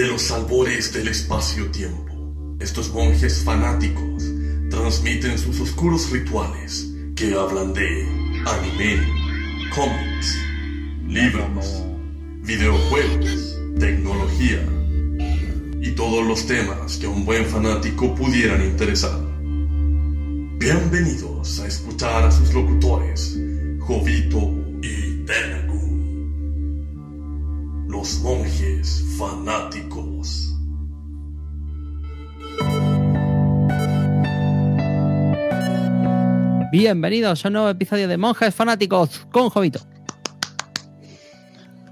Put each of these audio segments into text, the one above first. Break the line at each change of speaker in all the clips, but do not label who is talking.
De los albores del espacio-tiempo, estos monjes fanáticos transmiten sus oscuros rituales que hablan de anime, cómics, libros, videojuegos, tecnología y todos los temas que a un buen fanático pudieran interesar. Bienvenidos a escuchar a sus locutores, Jovito y Tenagu, los monjes fanáticos.
Bienvenidos a un nuevo episodio de Monjes Fanáticos con Jovito.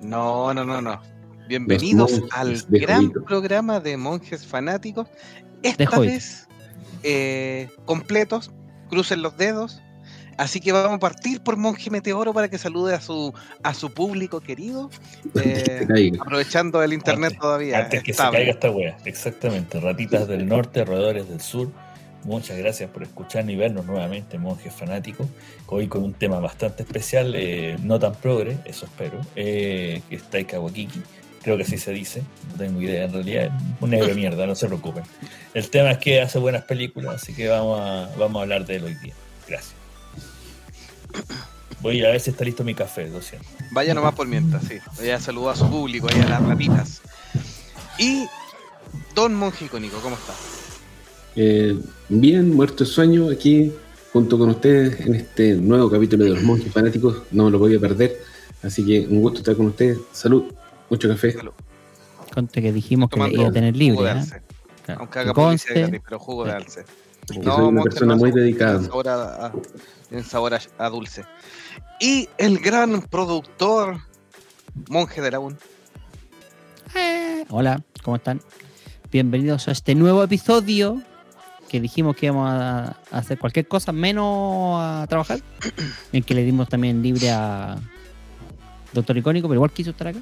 No, no, no, no. Bienvenidos al
de
gran
Jovito.
programa de monjes fanáticos. Esta vez eh, completos, crucen los dedos. Así que vamos a partir por Monje Meteoro para que salude a su a su público querido. Eh, aprovechando el internet
Antes-
todavía.
Antes que
estable.
se caiga esta wea. Exactamente. Ratitas del norte, roedores del sur. Muchas gracias por escucharnos y vernos nuevamente, monjes fanáticos. Hoy con un tema bastante especial, eh, no tan progre, eso espero, eh, que es Taika Waititi. Creo que así se dice, no tengo idea en realidad. Un negro mierda, no se preocupen. El tema es que hace buenas películas, así que vamos a, vamos a hablar de él hoy día. Gracias. Voy a ver si está listo mi café, lo siento.
Vaya nomás por mientras, sí. Ya saludó a su público, ahí a las ratitas. Y Don Monje Icónico, ¿cómo está?
Eh, bien, muerto de sueño, aquí junto con ustedes en este nuevo capítulo de los monjes fanáticos. No me lo voy a perder. Así que un gusto estar con ustedes. Salud, mucho café.
Salud.
Conte que dijimos que iba a tener
jugo
libre.
de
¿eh? Claro.
Aunque
Que
haga publicidad gratis, pero jugo de alce.
Porque
No,
soy una persona
no,
muy dedicada.
sabor a, a- tiene sabor a, a dulce. Y el gran productor, Monje de la UN.
Eh, Hola, ¿cómo están? Bienvenidos a este nuevo episodio que dijimos que íbamos a a hacer cualquier cosa menos a trabajar. En que le dimos también libre a Doctor Icónico, pero igual quiso estar acá.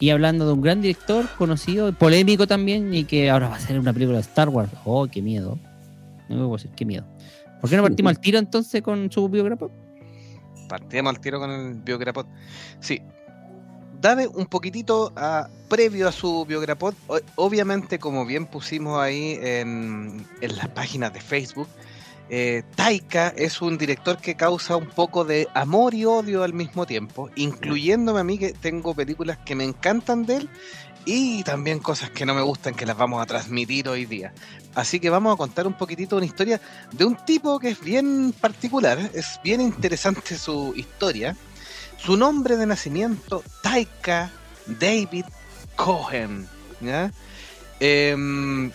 Y hablando de un gran director conocido, polémico también, y que ahora va a ser una película de Star Wars. Oh, qué miedo. No me puedo decir, qué miedo. ¿Por qué no partimos al tiro entonces con su biógrafo?
Partimos al tiro con el biograpod. Sí. Dame un poquitito a, previo a su biograpod. Obviamente, como bien pusimos ahí en, en las páginas de Facebook, eh, Taika es un director que causa un poco de amor y odio al mismo tiempo, incluyéndome a mí que tengo películas que me encantan de él y también cosas que no me gustan que las vamos a transmitir hoy día. Así que vamos a contar un poquitito una historia de un tipo que es bien particular, es bien interesante su historia. Su nombre de nacimiento, Taika David Cohen. Em,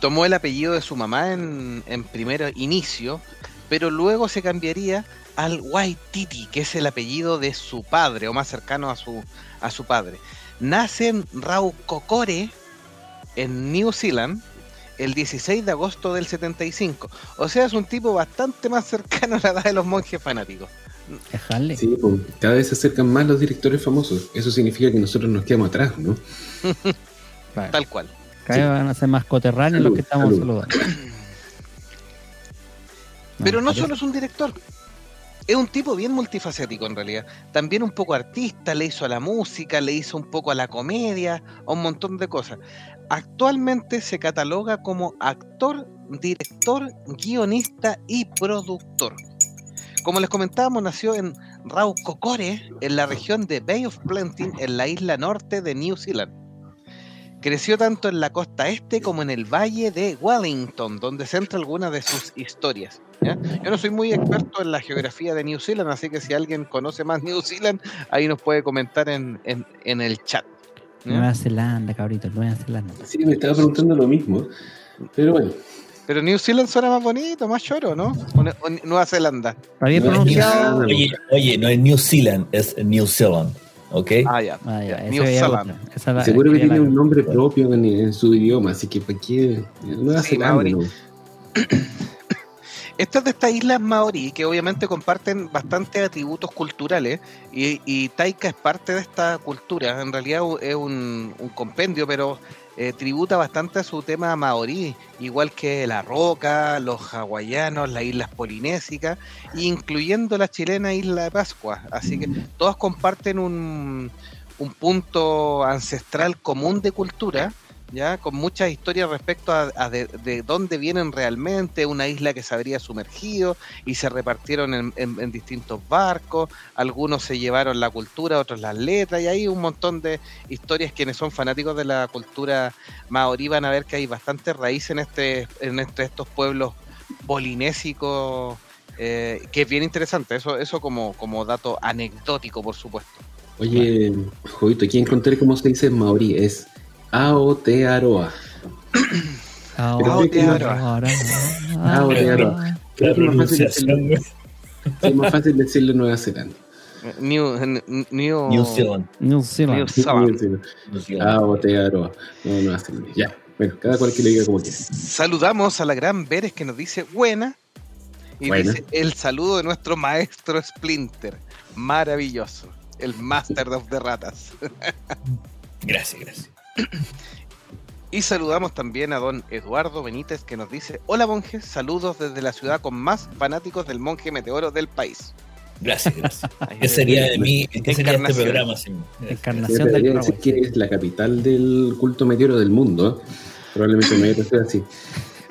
tomó el apellido de su mamá en, en primer inicio, pero luego se cambiaría al Waititi, que es el apellido de su padre, o más cercano a su, a su padre. Nace en Raukokore, en New Zealand, el 16 de agosto del 75. O sea, es un tipo bastante más cercano a la edad de los monjes fanáticos.
Sí, pues, cada vez se acercan más los directores famosos. Eso significa que nosotros nos quedamos atrás, ¿no?
Vale.
Tal cual.
Cada vez van a ser más coterráneos
Salud,
los que estamos
salud.
saludando.
Pero no solo es un director. Es un tipo bien multifacético en realidad. También un poco artista, le hizo a la música, le hizo un poco a la comedia, a un montón de cosas. Actualmente se cataloga como actor, director, guionista y productor. Como les comentábamos, nació en Raukokore, en la región de Bay of Plenty, en la isla norte de New Zealand. Creció tanto en la costa este como en el valle de Wellington, donde centra algunas de sus historias. ¿ya? Yo no soy muy experto en la geografía de New Zealand, así que si alguien conoce más New Zealand, ahí nos puede comentar en, en- en el chat. ¿ya?
Nueva Zelanda, cabrito, Nueva Zelanda.
Sí, me estaba preguntando lo mismo. Pero bueno,
Pero New Zealand suena más bonito, más choro, ¿no? O, Ne- o Nueva Zelanda.
¿Está bien pronunciado?
New
Oye, oye, no es New Zealand, es New Zealand, ¿ok?
Ah, ya.
Ah, ya,
New Zealand.
la-
seguro que tiene
la-
un nombre propio en, en su idioma, así que ¿para qué? Nueva
Sí,
Zelanda.
Estas es de estas islas maorí que obviamente comparten bastantes atributos culturales y, y Taika es parte de esta cultura. En realidad es un, un compendio, pero eh, tributa bastante a su tema maorí, igual que la roca, los hawaianos, las islas polinésicas, incluyendo la chilena isla de Pascua. Así que todas comparten un, un punto ancestral común de cultura ya con muchas historias respecto a, de, de dónde vienen realmente, una isla que se habría sumergido y se repartieron en, en- en distintos barcos, algunos se llevaron la cultura, otros las letras, y hay un montón de historias quienes son fanáticos de la cultura maorí van a ver que hay bastante raíz en este, en este- estos pueblos polinésicos, eh, que es bien interesante, eso, eso como, como dato anecdótico, por supuesto.
Oye, Jovito, aquí encontré cómo se dice maorí. Es Aotearoa.
Aotearoa.
Aotearoa. Creo
La
que es más fácil decirlo, es más fácil decirlo en Nueva Zelanda.
New, New, New,
New Zealand.
New Zealand.
New Zealand.
Aotearoa. No, Nueva Zelanda. Ya. Bueno, cada cual que lo diga como quiera.
Saludamos a la gran Veres que nos dice buena. Y
Buena.
dice el saludo de nuestro maestro Splinter. Maravilloso. El Master of the Ratas.
Gracias, gracias.
Y saludamos también a don Eduardo Benítez que nos dice, hola monjes, saludos desde la ciudad con más fanáticos del monje meteoro del país.
Gracias, gracias. ¿Qué sería de mí? ¿Qué sería este programa sin?
Encarnación. Del programa.
decir que es la capital del culto meteoro del mundo. ¿eh? Probablemente sido así.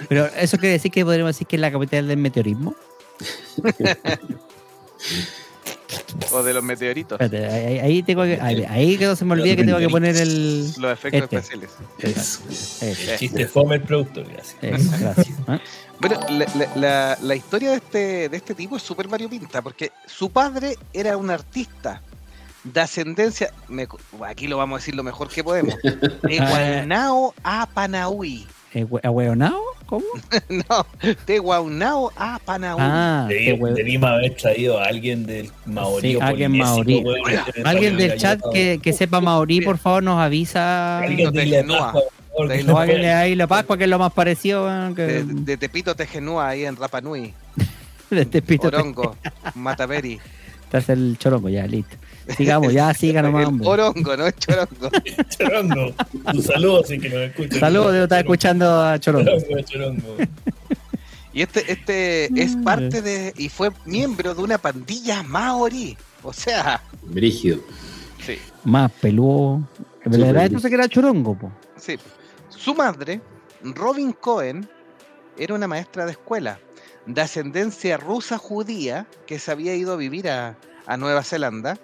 Pero eso quiere decir que podríamos decir que es la capital del meteorismo.
O de los meteoritos.
Espérate, ahí, ahí tengo que, ahí, ahí que no se me olvida que tengo que poner el.
Los efectos
Este.
especiales.
Es-
Eso,
El chiste fome el productor, gracias.
eso, gracias. ¿Ah?
Bueno, la, la- la- la historia de este, de este tipo es súper variopinta, porque su padre era un artista de ascendencia, me- aquí lo vamos a decir lo mejor que podemos, de Guaunao a Panaui.
¿Eh, hue- ¿Ahueonao? ¿Cómo?
No, de Guaunao a Panaui.
Ah,
Debimos haber traído a alguien del maorí.
Sí, alguien maorí. Alguien del chat que, que sepa maorí, por favor, nos avisa.
Alguien de
ahí la Pascua, que es lo más parecido que
De, de Tepito Tejenúa, ahí en Rapa Nui.
de pito.
Orongo, Mataveri.
Hace el chorongo, ya, listo. Sigamos, ya, siga nomás,
El
hombre.
Orongo, no es Chorongo.
Chorongo. Un saludo, sin que nos escuchen.
Saludos, debo estar escuchando a Chorongo.
Chorongo, chorongo.
Y este, este es
Mm.
parte de, y fue miembro de una pandilla maorí. O sea,
Brígido.
sí,
Más peludo.
Sí,
verdad,
pues,
entonces que era Chorongo, po.
sí. Su madre, Robin Cohen, era una maestra de escuela de ascendencia rusa judía que se había ido a vivir a, a Nueva Zelanda.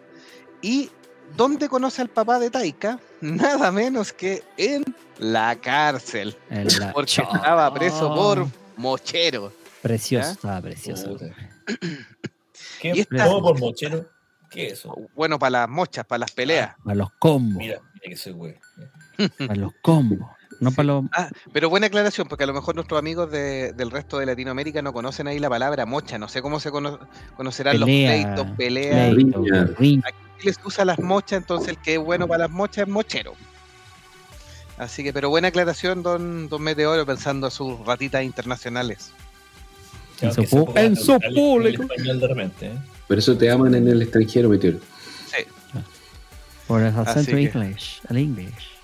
¿Y dónde conoce al papá de Taika? Nada menos que en la cárcel.
En la-
Porque estaba preso por mochero.
Precioso,
¿Ya?
estaba precioso.
¿Qué?
Y esta-
¿Todo por mochero? ¿Qué es eso?
Bueno, para las mochas, para las peleas.
Para los combos.
Mira, mira que soy güey.
Para los combos. No para los.
Ah, pero buena aclaración, porque a lo mejor nuestros amigos de- del resto de Latinoamérica no conocen ahí la palabra mocha. No sé cómo se cono- conocerán
Pelea,
los pleitos, peleas.
pleito,
riña.
riña.
Les usa las mochas, entonces el que es bueno para las mochas es mochero. Así que, pero buena aclaración, don, don Meteoro, pensando a sus ratitas internacionales.
En su en
a
su público.
español de repente, ¿eh?
Por eso te aman en el extranjero, Meteoro.
Sí.
Por el acento English. El English.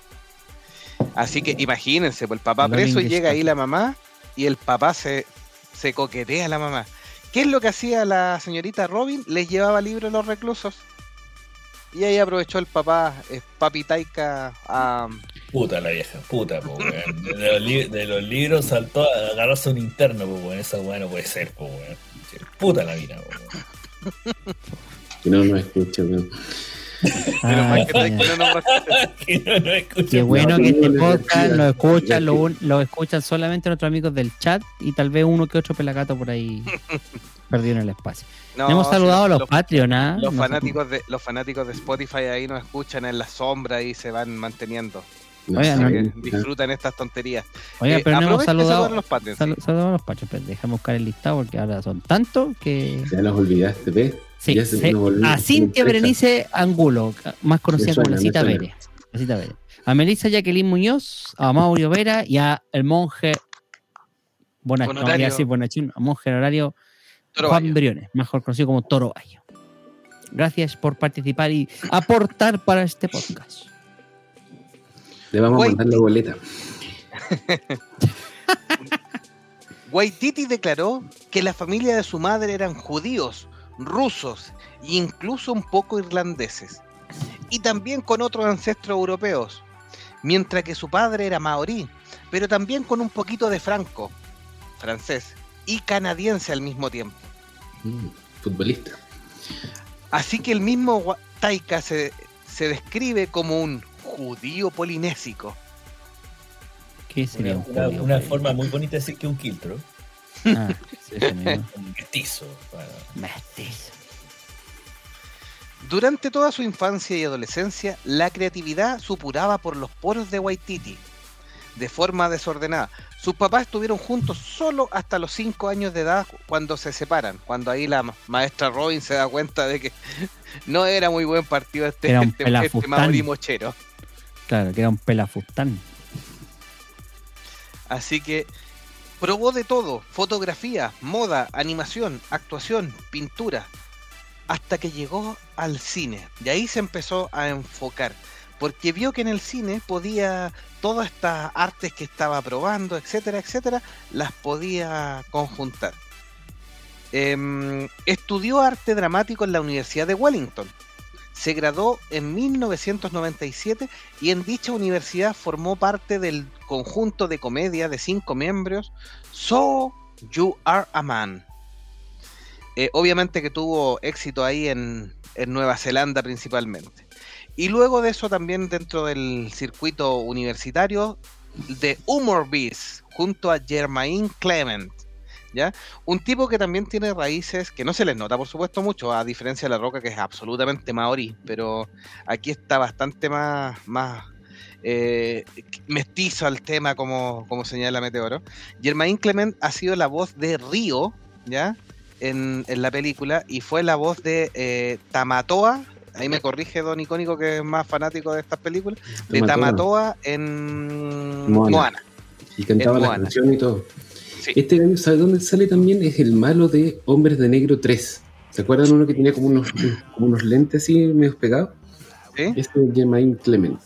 Así que imagínense, pues el papá preso y
inglés
llega ahí la mamá y el papá se, se coquetea a la mamá. ¿Qué es lo que hacía la señorita Robin? Les llevaba libros a los reclusos. Y ahí aprovechó el papá, eh, papi Taika, a,
Puta la vieja, puta, po, weón. De los, li- de los libros saltó a agarrarse un interno, po, weón. Esa weón no puede ser, po, weón. Puta la mina, po, weón.
Que no nos escucha, weón.
Menos
Ah,
mal que Taika no nos respeta.
Que no, no escucha.
Qué bueno
No,
que este podcast lo escuchan, lo, un- lo escuchan solamente nuestros amigos del chat y tal vez uno que otro pelagato por ahí perdido en el espacio.
No,
Hemos saludado a
los,
los Patreon, ¿ah?
los
No
fanáticos de los fanáticos de Spotify ahí nos escuchan en la sombra y se van manteniendo.
No
Oigan, no,
¿eh?
disfrutan estas tonterías.
Oiga,
Eh,
pero no hemos saludado.
a los sí.
saludamos a los Patreons, pero déjame buscar el listado porque ahora son tantos que.
Ya los olvidaste, ¿ves?
Sí,
Ya se
se-
nos volvió
a Cintia. Berenice Angulo, más conocida como la Cita
me suena.
Vélez. La Cita Vélez. A Melissa Jacqueline Muñoz, a Mauricio Vera y a el monje Bonach- no,
Honorario.
voy a decir Bonachín, a monje honorario
Toro
Juan
Bayo.
Briones, mejor conocido como Toro Bayo. Gracias por participar y aportar para este podcast.
Le vamos
Güey.
a mandar la boleta.
Waititi declaró que la familia de su madre eran judíos, rusos e incluso un poco irlandeses, y también con otros ancestros europeos. mientras que su padre era maorí, pero también con un poquito de franco, francés, y canadiense al mismo tiempo.
Mm, futbolista.
Así que el mismo Taika se, se describe como un judío polinésico.
¿Qué
Una,
sería un
una-
judío,
una forma muy bonita de decir que un quiltro.
Ah, sí, ese mismo.
Un mestizo. bueno.
Mestizo.
Durante toda su infancia y adolescencia, la creatividad supuraba por los poros de Waititi, de forma desordenada. Sus papás estuvieron juntos solo hasta los 5 años de edad cuando se separan, cuando ahí la ma- maestra Robin se da cuenta de que no era muy buen partido este,
Era un
este, este mochero.
Claro, que era un pelafustán.
Así que probó de todo, fotografía, moda, animación, actuación, pintura, hasta que llegó al cine. Y ahí se empezó a enfocar, porque vio que en el cine podía, todas estas artes que estaba probando, etcétera, etcétera, las podía conjuntar. Em, estudió arte dramático en la Universidad de Wellington. Se graduó en 1997 y en dicha universidad formó parte del conjunto de comedia de cinco miembros So You Are a Man. Eh, obviamente que tuvo éxito ahí en, en Nueva Zelanda principalmente. Y luego de eso también dentro del circuito universitario de Humor Bees junto a Germain Clement. ¿Ya? Un tipo que también tiene raíces que no se les nota, por supuesto, mucho, a diferencia de La Roca, que es absolutamente maorí, pero aquí está bastante más, más eh, mestizo al tema, como, como señala Meteoro. Germain Clement ha sido la voz de Río, ¿ya? En, en la película, y fue la voz de eh, Tamatoa, ahí me corrige Don Icónico, que es más fanático de estas películas, de
Tamatoa.
Tamatoa en
Moana.
Moana.
Y cantaba
en
la
Moana.
canción y todo.
Sí.
Este gallo, ¿sabe dónde sale también? Es el malo de Hombres de Negro 3. ¿Se acuerdan uno que tenía como unos, como unos lentes así medio pegados?
¿sí?
Este es Germain Clement.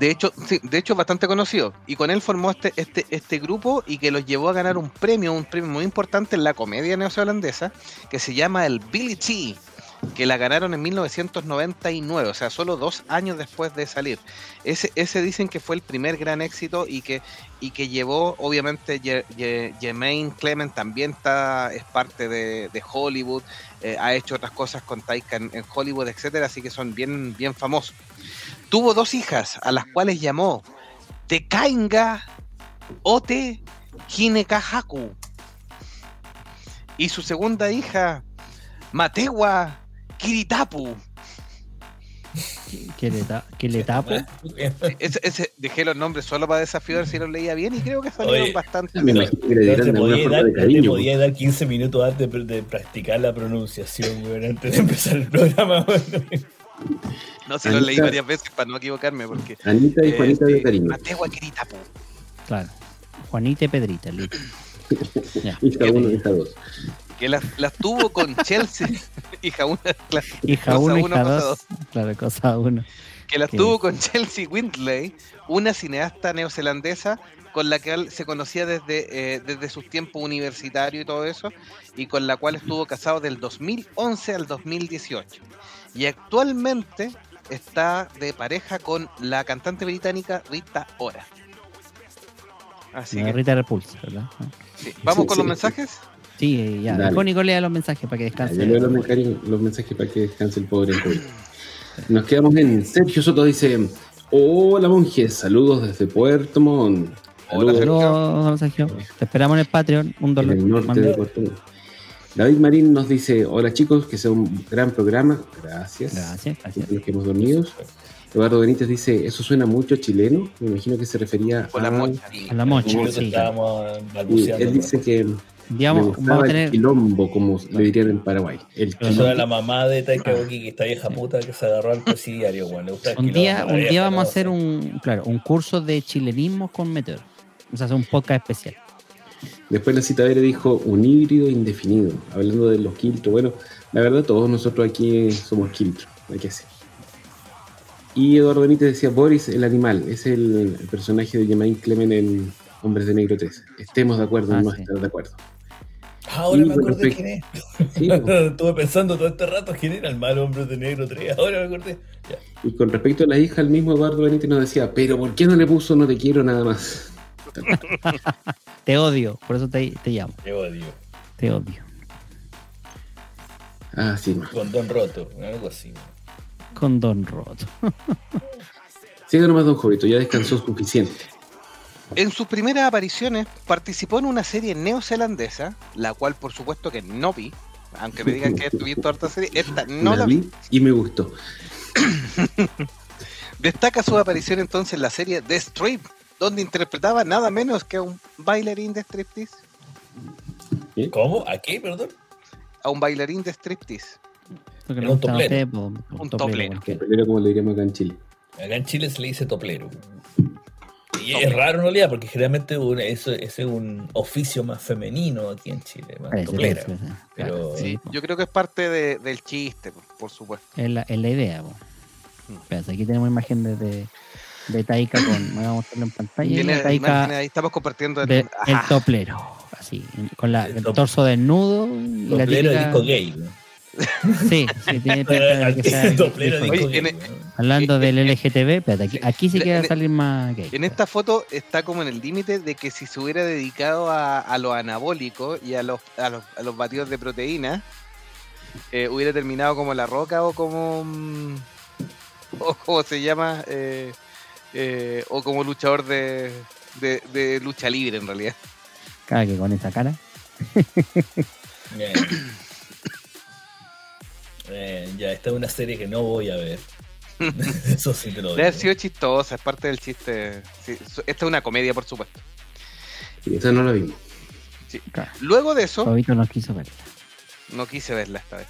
De hecho, sí, de hecho bastante conocido. Y con él formó este, este, este grupo y que los llevó a ganar un premio, un premio muy importante en la comedia neozelandesa, que se llama el Billy T, que la ganaron en 1999, o sea, solo dos años después de salir. Ese, ese dicen que fue el primer gran éxito y que, y que llevó, obviamente, Jermaine Clement también está, es parte de, de Hollywood, eh, ha hecho otras cosas con Taika en, Hollywood, etcétera, así que son bien, bien famosos. Tuvo dos hijas, a las cuales llamó Tekainga Ote Hinekahaku. Y su segunda hija, Matewa Kiritapu.
¿Qué le, ta- qué le tapo?
Ese, ese- dejé los nombres solo para desafiar si los leía bien y creo que salieron
Oye,
bastante
Me
bien.
que
te podía dar, te podía dar 15 minutos antes de, de practicar la pronunciación, weón, antes de empezar el programa.
No, si los leí
Anita-
varias veces para no equivocarme porque...
Anita y
eh,
Juanita
sí,
de cariño.
Matewa Kiritapu.
Claro. Juanita y Pedrita, listo. Ya.
Uno, hija dos.
Que las, las tuvo con Chelsea. hija una, claro,
Hija
cosa
1,
uno,
hija
cosa
2. Claro, cosa 1.
que las tuvo con Chelsea Windley, una cineasta neozelandesa con la que él se conocía desde, eh, desde sus tiempos universitarios y todo eso, y con la cual estuvo casado del 2011 al 2018. Y actualmente está de pareja con la cantante británica Rita Ora. Así que,
Rita Repulsa, ¿verdad?
sí. ¿Vamos
Sí,
con
sí.
los mensajes?
Sí, ya.
Dale.
Lea los mensajes para que
Ya,
descanse.
yo leo los, mensajes, los mensajes para que descanse el pobre Antonio. Nos quedamos en Sergio Soto dice: Hola monjes, saludos desde Puerto Montt.
Hola,
Saludos
Sergio.
Saludos, Sergio. Te esperamos en el Patreon. Un
en
dólar.
el norte de Puerto Montt. David Marín nos dice: Hola chicos, que sea un gran programa. Gracias.
Gracias, gracias.
Los que hemos dormido. Eduardo Benítez dice: Eso suena mucho chileno. Me imagino que se refería
Con la
a.
mocha.
A la mocha,
Minutos
sí.
estábamos
y
balbuceando.
él dice que
Digamos, vamos a
el
tener.
quilombo, como le dirían en Paraguay. El
eso era la mamá de Taika Waititi, esta vieja puta que se agarró al presidiario, weón. Le gusta el
Un
quilombo,
día, un
vieja,
día vamos a hacer un, claro, un curso de chilenismo con Meteor. Vamos a hacer un podcast especial.
Después la cita Vere dijo un híbrido indefinido, hablando de los quiltros. Bueno, la verdad, todos nosotros aquí somos quiltros, hay que hacer. Y Eduardo Benítez decía: Boris, el animal, es el, el personaje de Germain Clement en Hombres de Negro 3. Estemos de acuerdo
Ah,
en no
sí.
estar de acuerdo.
Ahora me acordé
respecto-
quién es.
Sí, pues.
Estuve pensando todo este rato quién era el malo hombre de negro 3. Ahora me acordé. Ya.
Y con respecto a la hija, el mismo Eduardo Benítez nos decía, pero ¿por qué no le puso no te quiero nada más?
Te odio, por eso te, te llamo.
Te odio.
Te odio.
Ah, sí, no.
Con Don Roto, algo así.
Con Don Roto.
Siga nomás, don Jovito, ya descansó suficiente.
En sus primeras apariciones participó en una serie neozelandesa, la cual por supuesto que no vi, aunque me digan que he visto harta serie, esta no la vi.
vi y me gustó.
Destaca su aparición entonces en la serie The Strip, donde interpretaba nada menos que a un bailarín de striptease.
¿Cómo? ¿A qué, perdón?
A un bailarín de striptease.
Era un toplero.
Un toplero.
Pero como le diríamos acá en Chile.
Acá en Chile se le dice toplero. Y es raro en realidad, porque generalmente un- eso, ese es un oficio más femenino aquí en Chile, más toplera. Pero
Sí, yo creo que es parte de- del chiste, por supuesto.
Es la, es la idea.
Mm.
Espérate, aquí tenemos imagen de, de, de Taika con. Vamos a mostrarlo en pantalla.
Tiene
la Taika
ahí, estamos compartiendo el,
de- el toplero. Así, con la,
El
torso desnudo. y la
toplero
típica-
disco gay. ¿no?
Sí, sí, tiene pinta de que sea-
toplero
Oye,
disco gay.
en-
¿no?
Hablando del LGTB, espérate, aquí, aquí sí
En-
queda
en-
salir más gay.
En esta foto está como en el límite de que si se hubiera dedicado a, a lo anabólico y a los, a los, a los batidos de proteína, eh, hubiera terminado como la roca o como. mm, o como se llama. eh, eh, o como luchador de, de, de lucha libre en realidad.
Claro que con esa cara.
Bien. Eh, ya, esta es una serie que no voy a ver. Eso sí te lo digo.
sido chistosa, es parte del chiste. Sí, esta es una comedia, por supuesto.
Y esa no la vimos.
Claro.
Luego de eso.
Fabito no quiso verla.
No quise verla esta vez.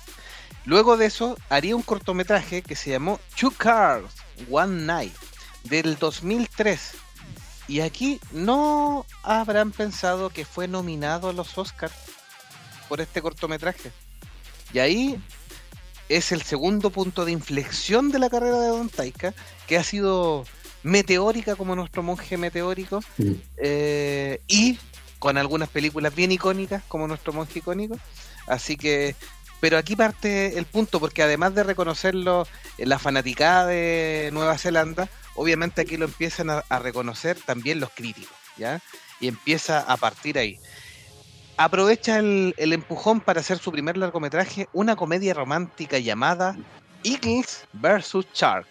Luego de eso, haría un cortometraje que se llamó Two Cars, One Night, del 2003. Y aquí no habrán pensado que fue nominado a los Oscars por este cortometraje. Y ahí es el segundo punto de inflexión de la carrera de Don Taika, que ha sido meteórica como nuestro monje meteórico,
Mm.
eh, y con algunas películas bien icónicas como nuestro monje icónico. Así que, pero aquí parte el punto, porque además de reconocerlo en la fanaticada de Nueva Zelanda, obviamente aquí lo empiezan a, a reconocer también los críticos, ¿ya? Y empieza a partir ahí. Aprovecha el, empujón para hacer su primer largometraje, una comedia romántica llamada Eagles vs. Shark,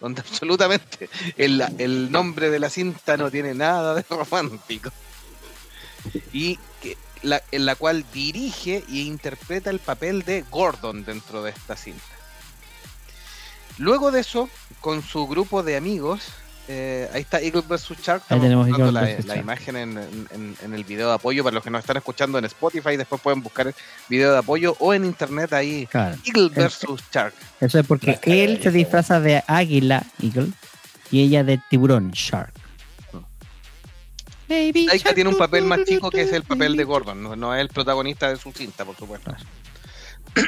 donde absolutamente el, nombre de la cinta no tiene nada de romántico. Y la, en la cual dirige e interpreta el papel de Gordon dentro de esta cinta. Luego de eso, con su grupo de amigos, eh, ahí está Eagle vs. Shark,
Ahí tenemos Eagle
la, imagen en, en- en el video de apoyo para los que nos están escuchando en Spotify, después pueden buscar el video de apoyo o en internet ahí,
Claro.
Eagle vs. Shark.
Eso es porque él se disfraza de águila, Eagle, y ella de tiburón, Shark. Baby
Taika
shark,
tiene un papel más chico que es el papel de. Gordon, no, no es el protagonista de su cinta, por supuesto.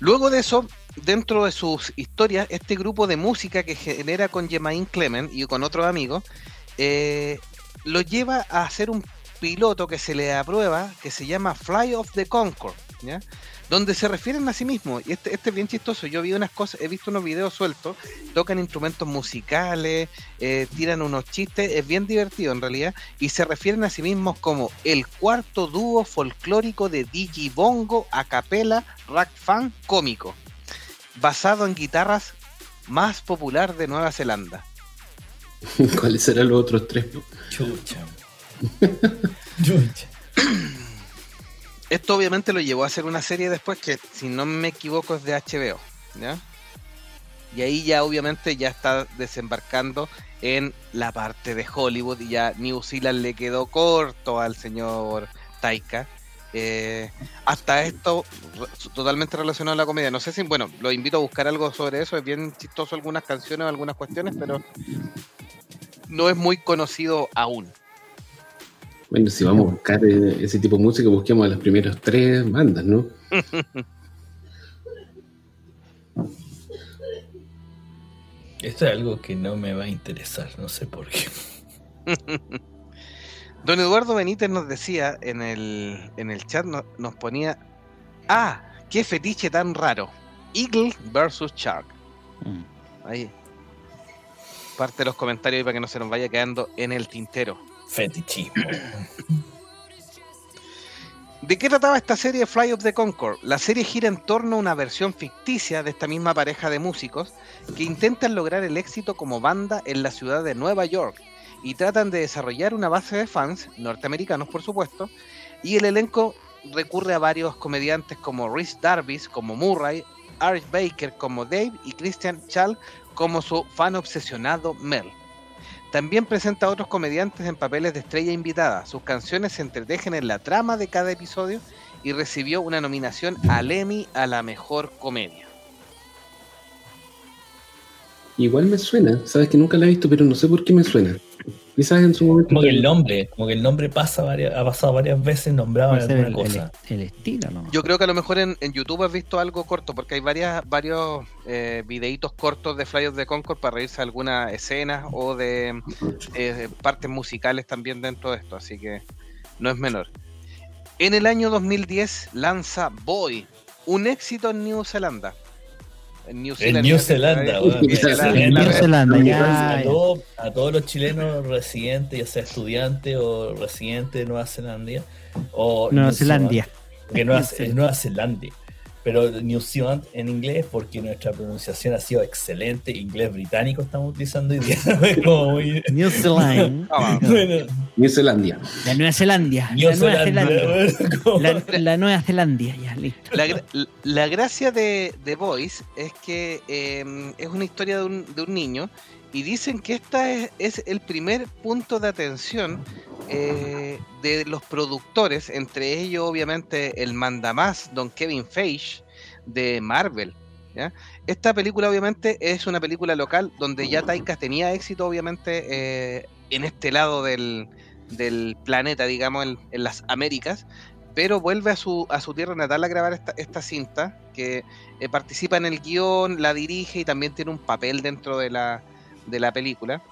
Luego de eso, dentro de sus historias, este grupo de música que genera con Jemaine Clement y con otros amigos, eh, lo lleva a hacer un piloto que se le aprueba, que se llama Fly of the Concord, ¿ya? donde se refieren a sí mismos. Y este, este es bien chistoso. Yo vi unas cosas, he visto unos videos sueltos, tocan instrumentos musicales, eh, tiran unos chistes, es bien divertido en realidad, y se refieren a sí mismos como el cuarto dúo folclórico de Digibongo a capela rack fan cómico, basado en guitarras más popular de Nueva Zelanda.
¿Cuáles serán los otros tres?
Chucha. Chucha.
Esto obviamente lo llevó a hacer una serie después que, si no me equivoco, es de HBO, ¿ya? Y ahí ya obviamente ya está desembarcando en la parte de Hollywood y ya New Zealand le quedó corto al señor Taika. Eh, hasta esto totalmente relacionado a la comedia. No sé si, bueno, lo invito a buscar algo sobre eso. Es bien chistoso algunas canciones, algunas cuestiones, pero no es muy conocido aún.
Bueno, si vamos a buscar eh, ese tipo de música, busquemos a las primeras tres bandas, ¿no?
Esto es algo que no me va a interesar, no sé por qué.
Don Eduardo Benítez nos decía en el, en el chat, no- nos ponía, ah, qué fetiche tan raro. Eagle versus Shark.
Mm.
Ahí. Parte de los comentarios para que no se nos vaya quedando en el tintero.
Fetichismo.
¿De qué trataba esta serie Fly of the Concord? La serie gira en torno a una versión ficticia de esta misma pareja de músicos que intentan lograr el éxito como banda en la ciudad de Nueva York y tratan de desarrollar una base de fans, norteamericanos por supuesto, y el elenco recurre a varios comediantes como Rhys Darvis, como Murray, Art Baker como Dave y Christian Chal como su fan obsesionado Mel. También presenta a otros comediantes en papeles de estrella invitada. Sus canciones se entretejen en la trama de cada episodio y recibió una nominación al Emmy a la mejor comedia.
Igual me suena, sabes que nunca la he visto, pero no sé por qué me suena. Quizás en su momento.
Como que el nombre, como que el nombre pasa varias, ha pasado varias veces nombrado en alguna
el, el-
cosa.
el estilo, ¿no?
Yo creo que a lo mejor en, en YouTube has visto algo corto, porque hay varias, varios eh, videitos cortos de Fly of the Concord para reírse de algunas escenas o de eh, partes musicales también dentro de esto, así que no es menor. En el año 2010 lanza Boy, un éxito en New Zelanda. En New
En New Zelanda.
En New
A,
ya.
todo- a todos los chilenos residentes, ya sea estudiantes o residentes de Nueva Zelanda, o
Nueva.
Zealand, que Nueva, Nueva Zelanda, pero New Zealand en inglés, porque nuestra pronunciación ha sido excelente, inglés británico estamos utilizando hoy día, como muy-
New Zealand.
Ah,
bueno,
New Zealandia.
La Nueva Zelandia.
New
La Nueva
Zelanda,
Zelandia. La, la Nueva Zelandia, ya, listo.
La, la gracia de, de Boys es que eh, es una historia de un, de un niño y dicen que esta es, el primer punto de atención eh, de los productores, entre ellos obviamente el mandamás Don Kevin Feige de Marvel. Esta película obviamente es una película local donde ya Taika tenía éxito obviamente eh, en este lado del, del planeta, digamos, en, en las Américas pero vuelve a su, a su tierra natal a grabar esta, esta cinta, que eh, participa en el guion, la dirige y también tiene un papel dentro de la, de la película.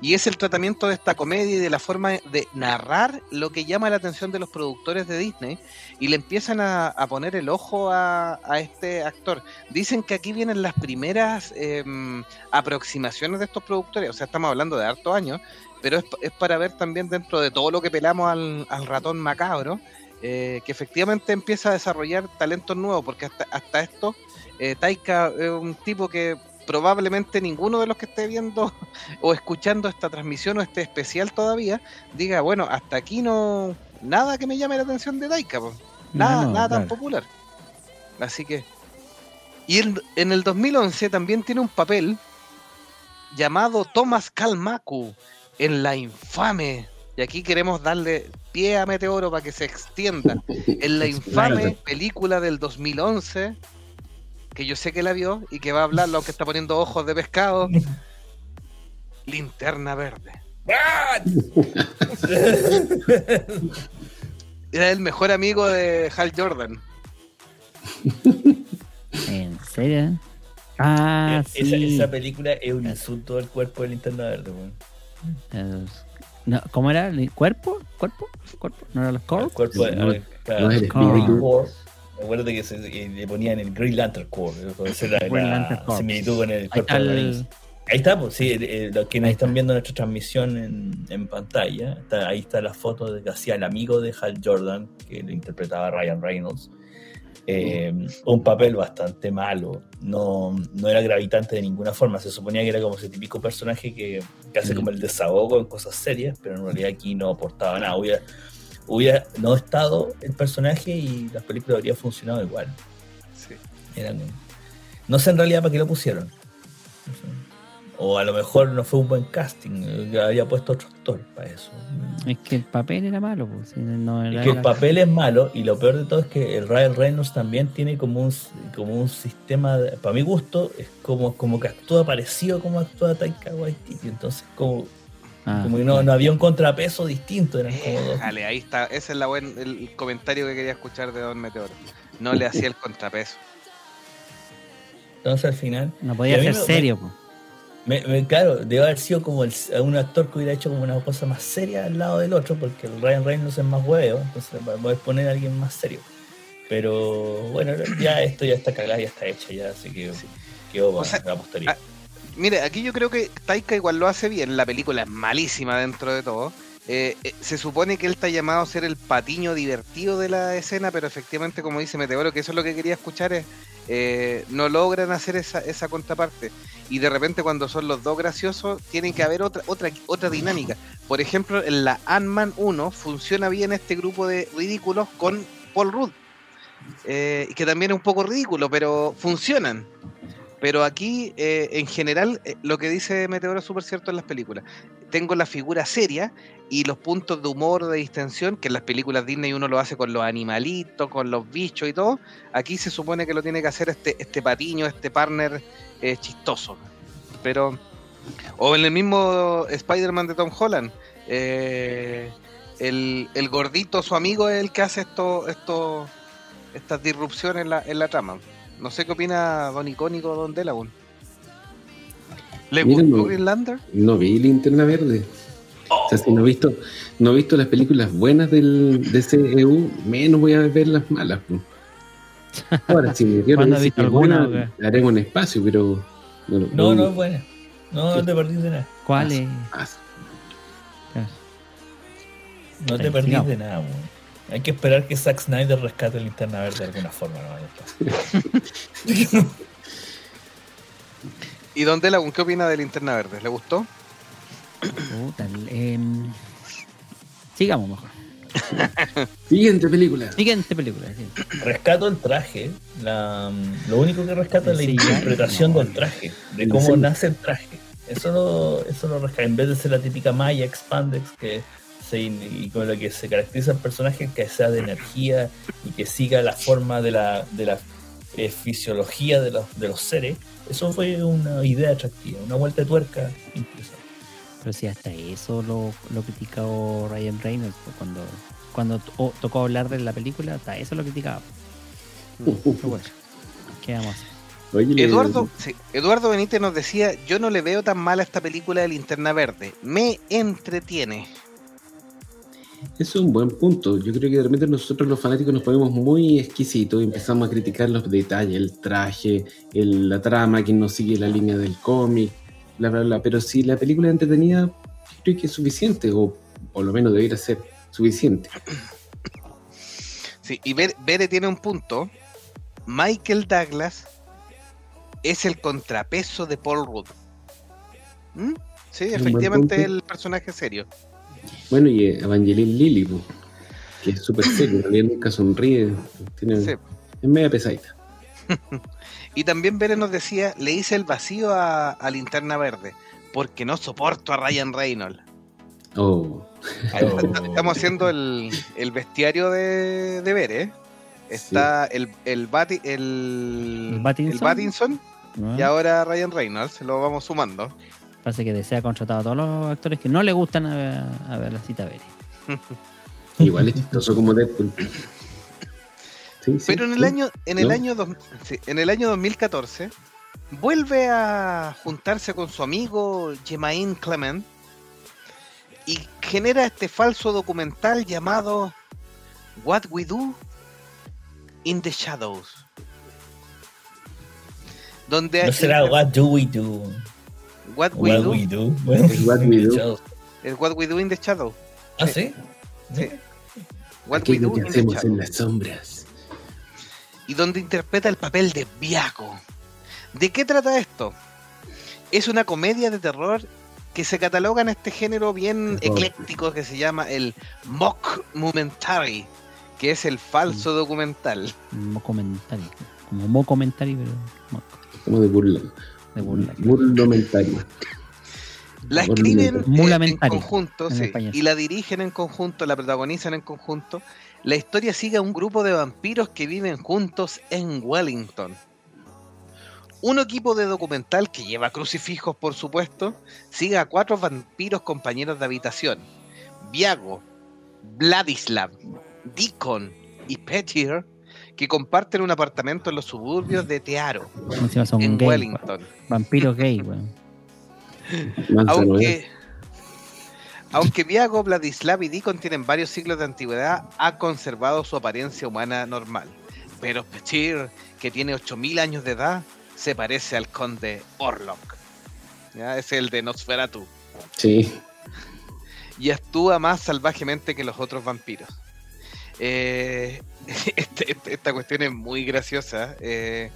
y es el tratamiento de esta comedia y de la forma de narrar lo que llama la atención de los productores de Disney y le empiezan a, a poner el ojo a, a este actor. Dicen que aquí vienen las primeras em, aproximaciones de estos productores, o sea, estamos hablando de harto años, pero es, es para ver también dentro de todo lo que pelamos al, al ratón macabro, eh, que efectivamente empieza a desarrollar talentos nuevos, porque hasta, hasta esto, eh, Taika es un tipo que probablemente ninguno de los que esté viendo o escuchando esta transmisión o este especial todavía diga, bueno, hasta aquí no, nada que me llame la atención de Taika, po. nada,
No,
nada tan popular. Así que... Y en, en el 2011 también tiene un papel llamado Thomas Kalmaku en la infame, y aquí queremos darle pie a Meteoro para que se extienda, en la infame película del 2011, que yo sé que la vio y que va a hablar lo que está poniendo ojos de pescado, Linterna Verde. Era el mejor amigo de Hal Jordan.
¿En serio? Ah,
esa,
sí.
esa película es un insulto al cuerpo del linterna verde, weón.
No, ¿Cómo era? ¿El ¿Cuerpo? ¿Cuerpo? ¿Cuerpo? ¿No era los
Al
Corps?
cuerpo de-
No, no
Me acuerdo que se, que le ponían el Green Lantern Corps. Esa era
Green
la similitud con el
Ahí
cuerpo
está
de. Ahí está, pues sí, eh, los que nos
Ahí
están
está.
viendo nuestra transmisión en, en pantalla, está- ahí está la foto de que hacía el amigo de Hal Jordan, que lo interpretaba Ryan Reynolds. Eh, un papel bastante malo, no, no era gravitante de ninguna forma, se suponía que era como ese típico personaje que, que hace
Mm.
como el desahogo en cosas serias, pero en realidad aquí no aportaba nada. Hubiera, hubiera no estado el personaje y la película habría funcionado igual.
Sí.
Eran- no sé en realidad para qué lo pusieron. No sé. O a lo mejor no fue un buen casting, había puesto otro actor para eso.
Es que el papel era malo, pues. no
Es
era-
que el papel es malo y lo peor de todo es que el Ryan Reynolds también tiene como un, como un sistema, de- para mi gusto, es como, como que actúa parecido como actúa Taika Waititi. Entonces como,
Ah,
como que no, no había un contrapeso distinto, eran como dos.
Dale, ahí está. Ese es la buen, el comentario que quería escuchar de Don Meteoro. No le hacía el contrapeso.
Entonces al final...
No podía ser
me-
serio.
Me, me- claro, debe haber sido como el- un actor que hubiera hecho como una cosa más seria al lado del otro, porque el Ryan Reynolds es más huevo, entonces va a poder poner a alguien más serio. Pero bueno, ya esto ya está cagado, ya está hecho, ya, así que quedó
O
para
sea,
la posteridad.
Mire, aquí yo creo que Taika igual lo hace bien. La película es malísima dentro de todo. Eh, eh, se supone que él está llamado a ser el patiño divertido de la escena, pero efectivamente, como dice Meteoro, que eso es lo que quería escuchar, es eh, no logran hacer esa, esa contraparte. Y de repente cuando son los dos graciosos, tienen que haber otra, otra, otra dinámica. Por ejemplo, en la Ant-Man 1 funciona bien este grupo de ridículos con Paul Rudd. que también es un poco ridículo, pero funcionan. Pero aquí, eh, en general, eh, lo que dice Meteoro es súper cierto en las películas. Tengo la figura seria y los puntos de humor, de distensión, que en las películas Disney uno lo hace con los animalitos, con los bichos y todo. Aquí se supone que lo tiene que hacer este, este patiño, este partner eh, chistoso. Pero, o en el mismo Spider-Man de Tom Holland, el, el gordito, su amigo, es el que hace esto, esto, estas disrupciones en la, en la trama. No sé qué opina Don Icónico Don Delawun. ¿Le
Mira,
gustó
no.
Greenlander?
No vi Linterna Verde. O sea, si no he visto, no he visto las películas buenas del, de CEU, menos voy a ver las malas. Ahora, si me quiero
¿Cuándo has
decir
visto
que
alguna,
buena, haremos un espacio, pero. bueno,
No, no es buena. No, no te perdiste nada.
¿Cuál es?
paso.
No te perdiste
sigamos.
nada, weón. Hay que esperar que Zack Snyder rescate el linterna verde de alguna forma. ¿no?
¿Y Don Delawun qué opina de Linterna Verde? ¿Le gustó?
Em, sigamos mejor.
Siguiente película.
Siguiente película. sí.
Rescato el traje. La, lo único que rescata es la
Sí,
interpretación
no.
del traje, de
¿En
cómo nace el traje. Eso lo, eso lo rescata. En vez de ser la típica malla expandex que y con la que se caracteriza el personaje, que sea de energía y que siga la forma de la, de la eh, fisiología de los, de los seres. Eso fue una idea atractiva, una vuelta de tuerca interesante.
Pero si hasta eso lo, lo criticó Ryan Reynolds pues, cuando, cuando to- tocó hablar de la película, hasta eso lo criticaba. Pero bueno, ¿qué vamos a hacer?
Oye,
Eduardo, sí, Eduardo Benítez nos decía, yo no le veo tan mal a esta película de Linterna Verde. Me entretiene.
Eso es un buen punto. Yo creo que de repente nosotros los fanáticos nos ponemos muy exquisitos y empezamos a criticar los detalles, el traje, el- la trama, que no sigue la línea del cómic, bla, bla, bla. Pero si la película es entretenida, creo que es suficiente, o por lo menos debería ser suficiente.
Sí, y Bere, tiene un punto. Michael Douglas es el contrapeso de Paul Rudd. ¿Mm? Sí, efectivamente es el personaje serio.
Bueno, y eh, Evangeline Lilly, po, que es súper serio, realidad nunca sonríe, tiene,
Sí.
es media pesadita.
Y también Bere nos decía, le hice el vacío a, a Linterna Verde, porque no soporto a Ryan Reynolds.
Oh,
Estamos haciendo el, el bestiario de, de Bere. ¿eh? Está el, el, Bati- el,
¿El Pattinson?
el Pattinson
¿no?
y ahora Ryan Reynolds, lo vamos sumando.
Parece que desea contratar a todos los actores que no le gustan a ver, a ver la cita Bere.
igual es chistoso como Deadpool. Sí, sí,
Pero en el
sí.
año, en el
¿No?
año dos- sí, en el año 2014 vuelve a juntarse con su amigo Jemaine Clement y genera este falso documental llamado What We Do in the Shadows. Donde
No será What Do We Do?
What We
What
Do
We Do. Bueno,
What We Do.
es What We Do in the Shadows.
Ah, sí.
Sí. What We Do
que
in the
hacemos en las sombras.
y donde interpreta el papel de Viaco. ¿De qué trata esto? Es una comedia de terror que se cataloga en este género bien ecléctico que se llama el mockumentary, que es el falso
Mm.
documental.
Mo comentario. Como mo comentario, pero mo-
Como de burla.
De burla.
La escriben eh, en conjunto
en
sí,
español.
y la dirigen en conjunto, la protagonizan en conjunto. La historia sigue a un grupo de vampiros que viven juntos en Wellington. Un equipo de documental que lleva crucifijos, por supuesto, sigue a cuatro vampiros compañeros de habitación. Viago, Vladislav, Deacon y Petir, que comparten un apartamento en los suburbios de Tearo,
Encima son
en
gay,
Wellington.
Vampiros gay, weón.
Aunque, aunque Viago, Vladislav y Dicon tienen varios siglos de antigüedad, ha conservado su apariencia humana normal. Pero Petir, que tiene 8000 años de edad, se parece al conde Orlok. ¿Ya? Es el de Nosferatu.
Sí.
Y actúa más salvajemente que los otros vampiros. Eh, este- este- esta cuestión es muy graciosa. eh,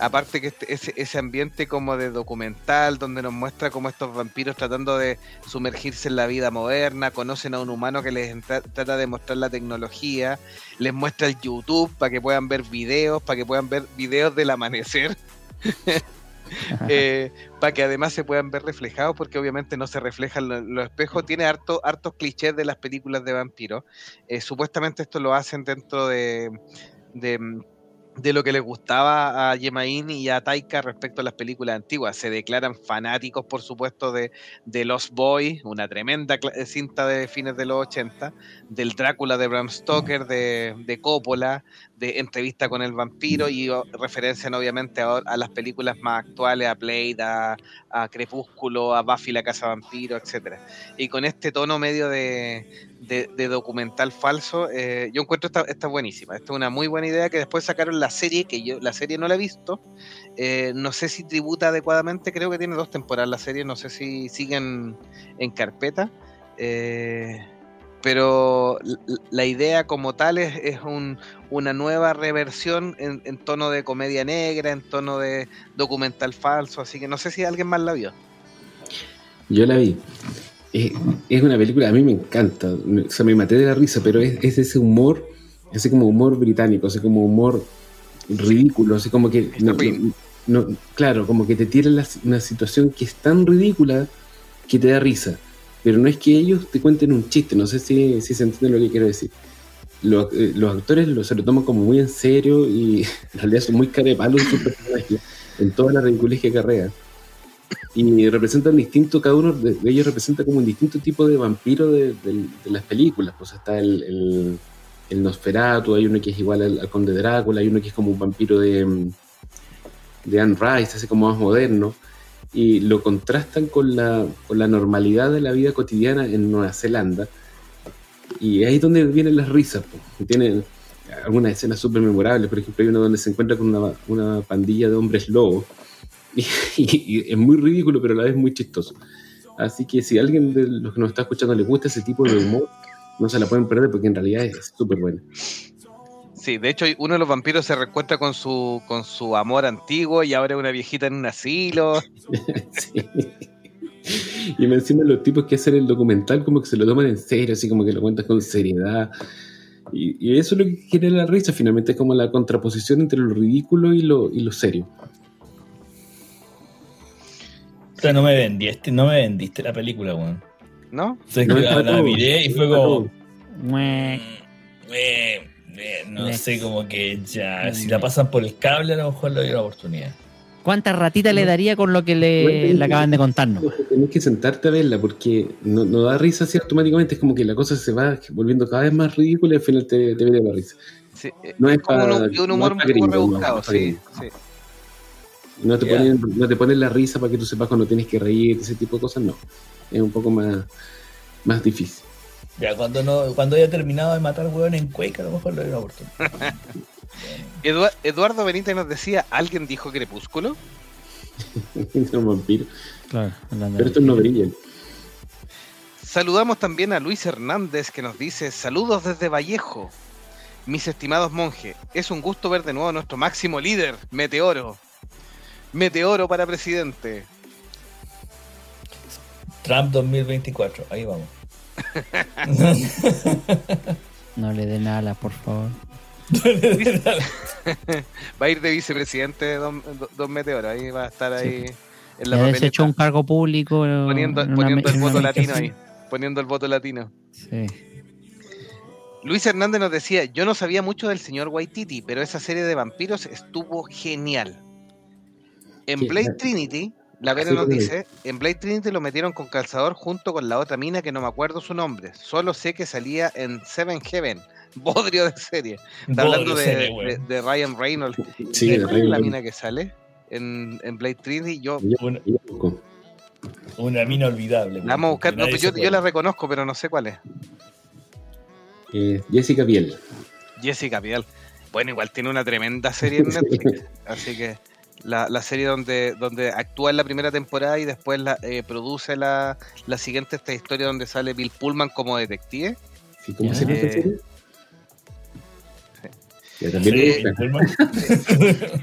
aparte que este- ese, ese ambiente como de documental donde nos muestra cómo estos vampiros tratando de sumergirse en la vida moderna, conocen a un humano que les trata de mostrar la tecnología, les muestra el YouTube para que puedan ver videos, para que puedan ver videos del amanecer. eh, para que además se puedan ver reflejados, porque obviamente no se reflejan lo- los, espejos. Tiene harto, hartos clichés de las películas de vampiros. Eh, supuestamente esto lo hacen dentro de, de, de lo que les gustaba a Yemain y a Taika respecto a las películas antiguas. Se declaran fanáticos, por supuesto, de, de Los Boys, una tremenda eh, cinta de fines de los 80, del Drácula de Bram Stoker, de, de Coppola, Entrevista con el Vampiro y referencian obviamente a, las películas más actuales, a Blade, a, Crepúsculo, a Buffy la Casa Vampiro, etcétera. Y con este tono medio de documental falso, eh, yo encuentro esta, esta buenísima. Esta es una muy buena idea que después sacaron la serie, que yo la serie no la he visto. Eh, no sé si tributa adecuadamente, creo que tiene dos temporadas la serie, no sé si siguen en carpeta. Eh, pero la idea como tal es, es un- una nueva reversión en, en tono de comedia negra, en tono de documental falso, así que no sé si alguien más la vio.
Yo la vi. Es, es una película, a mí me encanta. O sea, me maté de la risa, pero es, es ese humor, ese como humor británico, ese como humor ridículo, así como que. no- claro, como que te tiran la- una situación que es tan ridícula que te da risa. Pero no es que ellos te cuenten un chiste, no sé si, si se entiende lo que quiero decir. Los, eh, los actores lo, se lo toman como muy en serio y en realidad son muy carepalos en sus personajes, en toda la ridiculez que carrean y representan distinto, cada uno de, ellos representa como un distinto tipo de vampiro de, las películas. Pues está el, el, el Nosferatu, hay uno que es igual al, al Conde Drácula, hay uno que es como un vampiro de, mm, de Anne Rice, así como más moderno, y lo contrastan con la, con la normalidad de la vida cotidiana en Nueva Zelanda. Y ahí es donde vienen las risas. pues. Tienen algunas escenas súper memorables, por ejemplo, hay una donde se encuentra con una, una pandilla de hombres lobos y, es muy ridículo, pero a la vez muy chistoso. Así que si a alguien de los que nos está escuchando le gusta ese tipo de humor, no se la pueden perder porque en realidad es súper buena.
Sí, de hecho uno de los vampiros se reencuentra con su, con su amor antiguo y ahora es una viejita en un asilo.
Sí. Y me encima los tipos que hacen el documental como que se lo toman en serio, así como que lo cuentan con seriedad. Y, y eso es lo que genera la risa, finalmente es como la contraposición entre lo ridículo y lo, y lo serio.
O sea, no me vendiste, no me vendiste la película, weón.
¿No?
O sea,
No
que la miré y fue como.
todo.
Eh, no
Next.
sé, como que ya. Si la pasan por el cable, a lo mejor le doy la oportunidad.
¿Cuántas ratitas le daría con lo que le, le acaban de contarnos?
Tenés que sentarte a verla porque no, no da risa así automáticamente, es como que la cosa se va volviendo cada vez más ridícula y al final te, te viene la risa.
Sí, eh,
No es
como
pa-
un, un humor
gringo, no,
rebuscado, sí, sí.
No te,
Ya.
ponen, no te ponen la risa para que tú sepas cuando tienes que reír, ese tipo de cosas, no. Es un poco más, más difícil.
Ya, cuando no cuando haya terminado de matar weón en Quake, a lo mejor le doy la oportunidad.
Edua- Eduardo Benítez nos decía, ¿alguien dijo Crepúsculo?
Son vampiros.
Claro, hablando
Pero estos no brillan.
Saludamos también a Luis Hernández que nos dice, saludos desde Vallejo. Mis estimados monjes, es un gusto ver de nuevo a nuestro máximo líder, Meteoro. Meteoro para presidente.
Trump 2024, ahí vamos.
No le den alas, por favor.
Va a ir de vicepresidente Don, Don Meteoro, ahí va a estar ahí en la
Ya
papeleta,
desechó un cargo público.
poniendo,
una
el voto latino ahí, poniendo el voto latino.
Sí.
Luis Hernández nos decía, yo no sabía mucho del señor Waititi, pero esa serie de vampiros estuvo genial. En
Sí,
Blade
la-
Trinity, la Vera
Sí,
nos dice, en Blade Trinity lo metieron con calzador junto con la otra mina que no me acuerdo su nombre. Solo sé que salía en Seven Heaven, bodrio de serie. Está hablando de,
serie,
de- Ryan Reynolds.
Sí,
¿Cuál es la mina que sale en, en Blade Trinity? Yo
Una- mina olvidable.
La vamos a buscar. No, pues yo la reconozco, pero no sé cuál es.
Eh, Jessica Biel.
Jessica Biel. Bueno, igual tiene una tremenda serie en Netflix. Así que la, la serie donde, donde actúa en la primera temporada y después la, eh, produce la, la siguiente, esta historia donde sale Bill Pullman como detective.
¿Sí, ¿Cómo se llama esta
Eh,
serie?
sí.
Sí.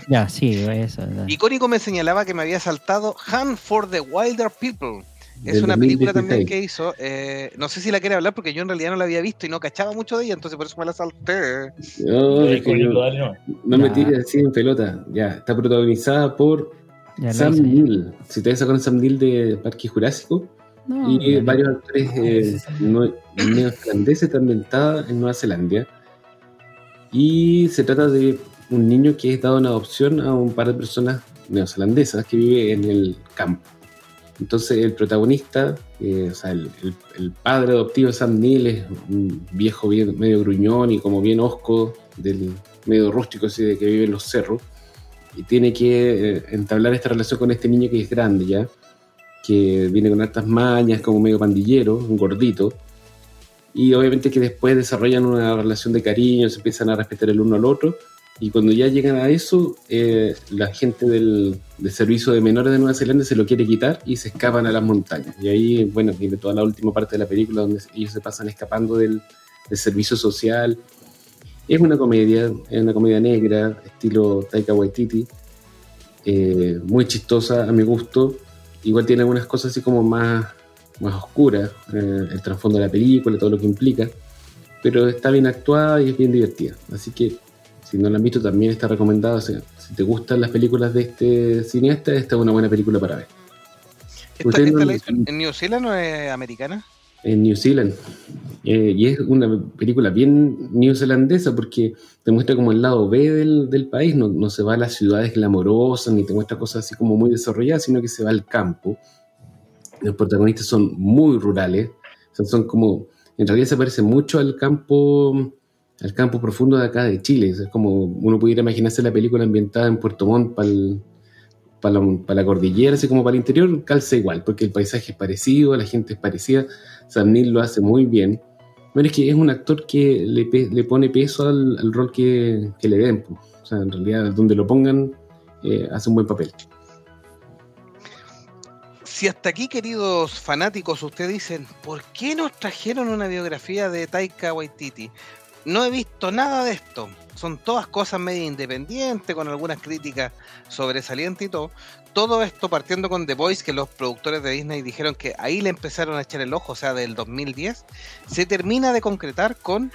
Ya, sí, eso. ya.
Icónico me señalaba que me había saltado Hunt for the Wilder People. Es una película también
2016.
que hizo. eh, no sé si la quiere hablar porque yo en realidad no la había visto y no cachaba mucho de ella, entonces por eso me la salté.
No, es que
no.
no me tires así en pelota. Ya, está protagonizada por
Ya
Sam. Neill. Si te ves con Sam Neill de Parque Jurásico.
No,
y varios actores eh, nue- neozelandeses está ambientada en Nueva Zelanda. Y se trata de un niño que es dado en adopción a un par de personas neozelandesas que vive en el campo. Entonces el protagonista, eh, o sea, el, padre adoptivo de Sam Neill es un viejo bien, medio gruñón y como bien osco, del medio rústico así de que vive en los cerros. Y tiene que eh, entablar esta relación con este niño que es grande ya que viene con altas mañas, como medio pandillero, un gordito. Y obviamente que después desarrollan una relación de cariño, se empiezan a respetar el uno al otro. Y cuando ya llegan a eso, eh, la gente del, del servicio de menores de Nueva Zelanda se lo quiere quitar y se escapan a las montañas. Y ahí, bueno, viene toda la última parte de la película donde ellos se pasan escapando del, del servicio social. Es una comedia, es una comedia negra, estilo Taika Waititi, eh, muy chistosa a mi gusto. Igual tiene algunas cosas así como más, más oscuras, eh, el trasfondo de la película, todo lo que implica, pero está bien actuada y es bien divertida. Así que si no la han visto también está recomendado. O sea, si te gustan las películas de este cineasta, esta es una buena película para ver.
¿Esta,
Ustedes
esta
no-
la hizo en en New Zealand o es americana?
en New Zealand. Eh, y es una película bien neozelandesa porque te muestra como el lado B del, del país, no, no se va a las ciudades glamorosas ni te muestra cosas así como muy desarrolladas, sino que se va al campo. Los protagonistas son muy rurales, o sea, son como, en realidad se parece mucho al campo al campo profundo de acá de Chile. Es como uno pudiera imaginarse la película ambientada en Puerto Montt para la, la cordillera, así como para el interior, calza igual, porque el paisaje es parecido, la gente es parecida. Sam Neill lo hace muy bien. Bueno, es que es un actor que le, le pone peso al, rol que, que le den. O sea, en realidad, donde lo pongan, eh, hace un buen papel.
Si hasta aquí, queridos fanáticos, ustedes dicen, ¿por qué nos trajeron una biografía de Taika Waititi? No he visto nada de esto. Son todas cosas medio independientes, con algunas críticas sobresalientes y todo. Todo esto partiendo con The Voice, que los productores de Disney dijeron que ahí le empezaron a echar el ojo, o sea, del 2010, se termina de concretar con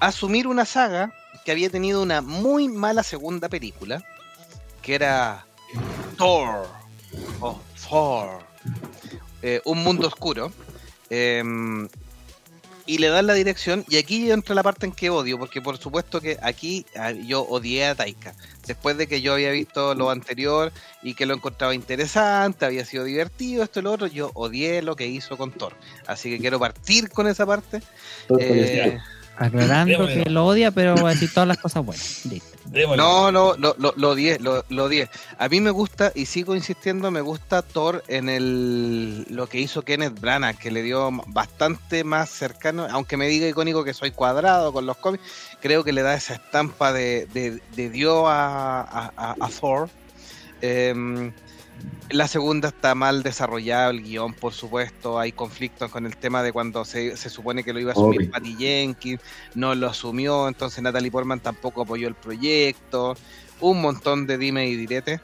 asumir una saga que había tenido una muy mala segunda película, que era Thor. o Thor. Eh, un mundo oscuro. em, y le dan la dirección. Y aquí entra la parte en que odio, porque por supuesto que aquí ah, yo odié a Taika. Después de que yo había visto lo anterior y que lo encontraba interesante, había sido divertido, esto y lo otro, yo odié lo que hizo con Thor. Así que quiero partir con esa parte. Eh,
Aclarando
Démosle.
que lo odia, pero va a decir todas las cosas buenas. Listo.
No, no, lo, lo, lo odié, lo, lo odié. A mí me gusta, y sigo insistiendo, me gusta Thor en el lo que hizo Kenneth Branagh, que le dio bastante más cercano, aunque me diga icónico que soy cuadrado con los cómics, creo que le da esa estampa de, de, de Dios a, a, a- a Thor. Em, la segunda está mal desarrollado el guion, por supuesto. Hay conflictos con el tema de cuando se, se supone que lo iba a asumir
Obvio.
Patty Jenkins, no lo asumió, entonces Natalie Portman tampoco apoyó el proyecto. Un montón de dime y direte.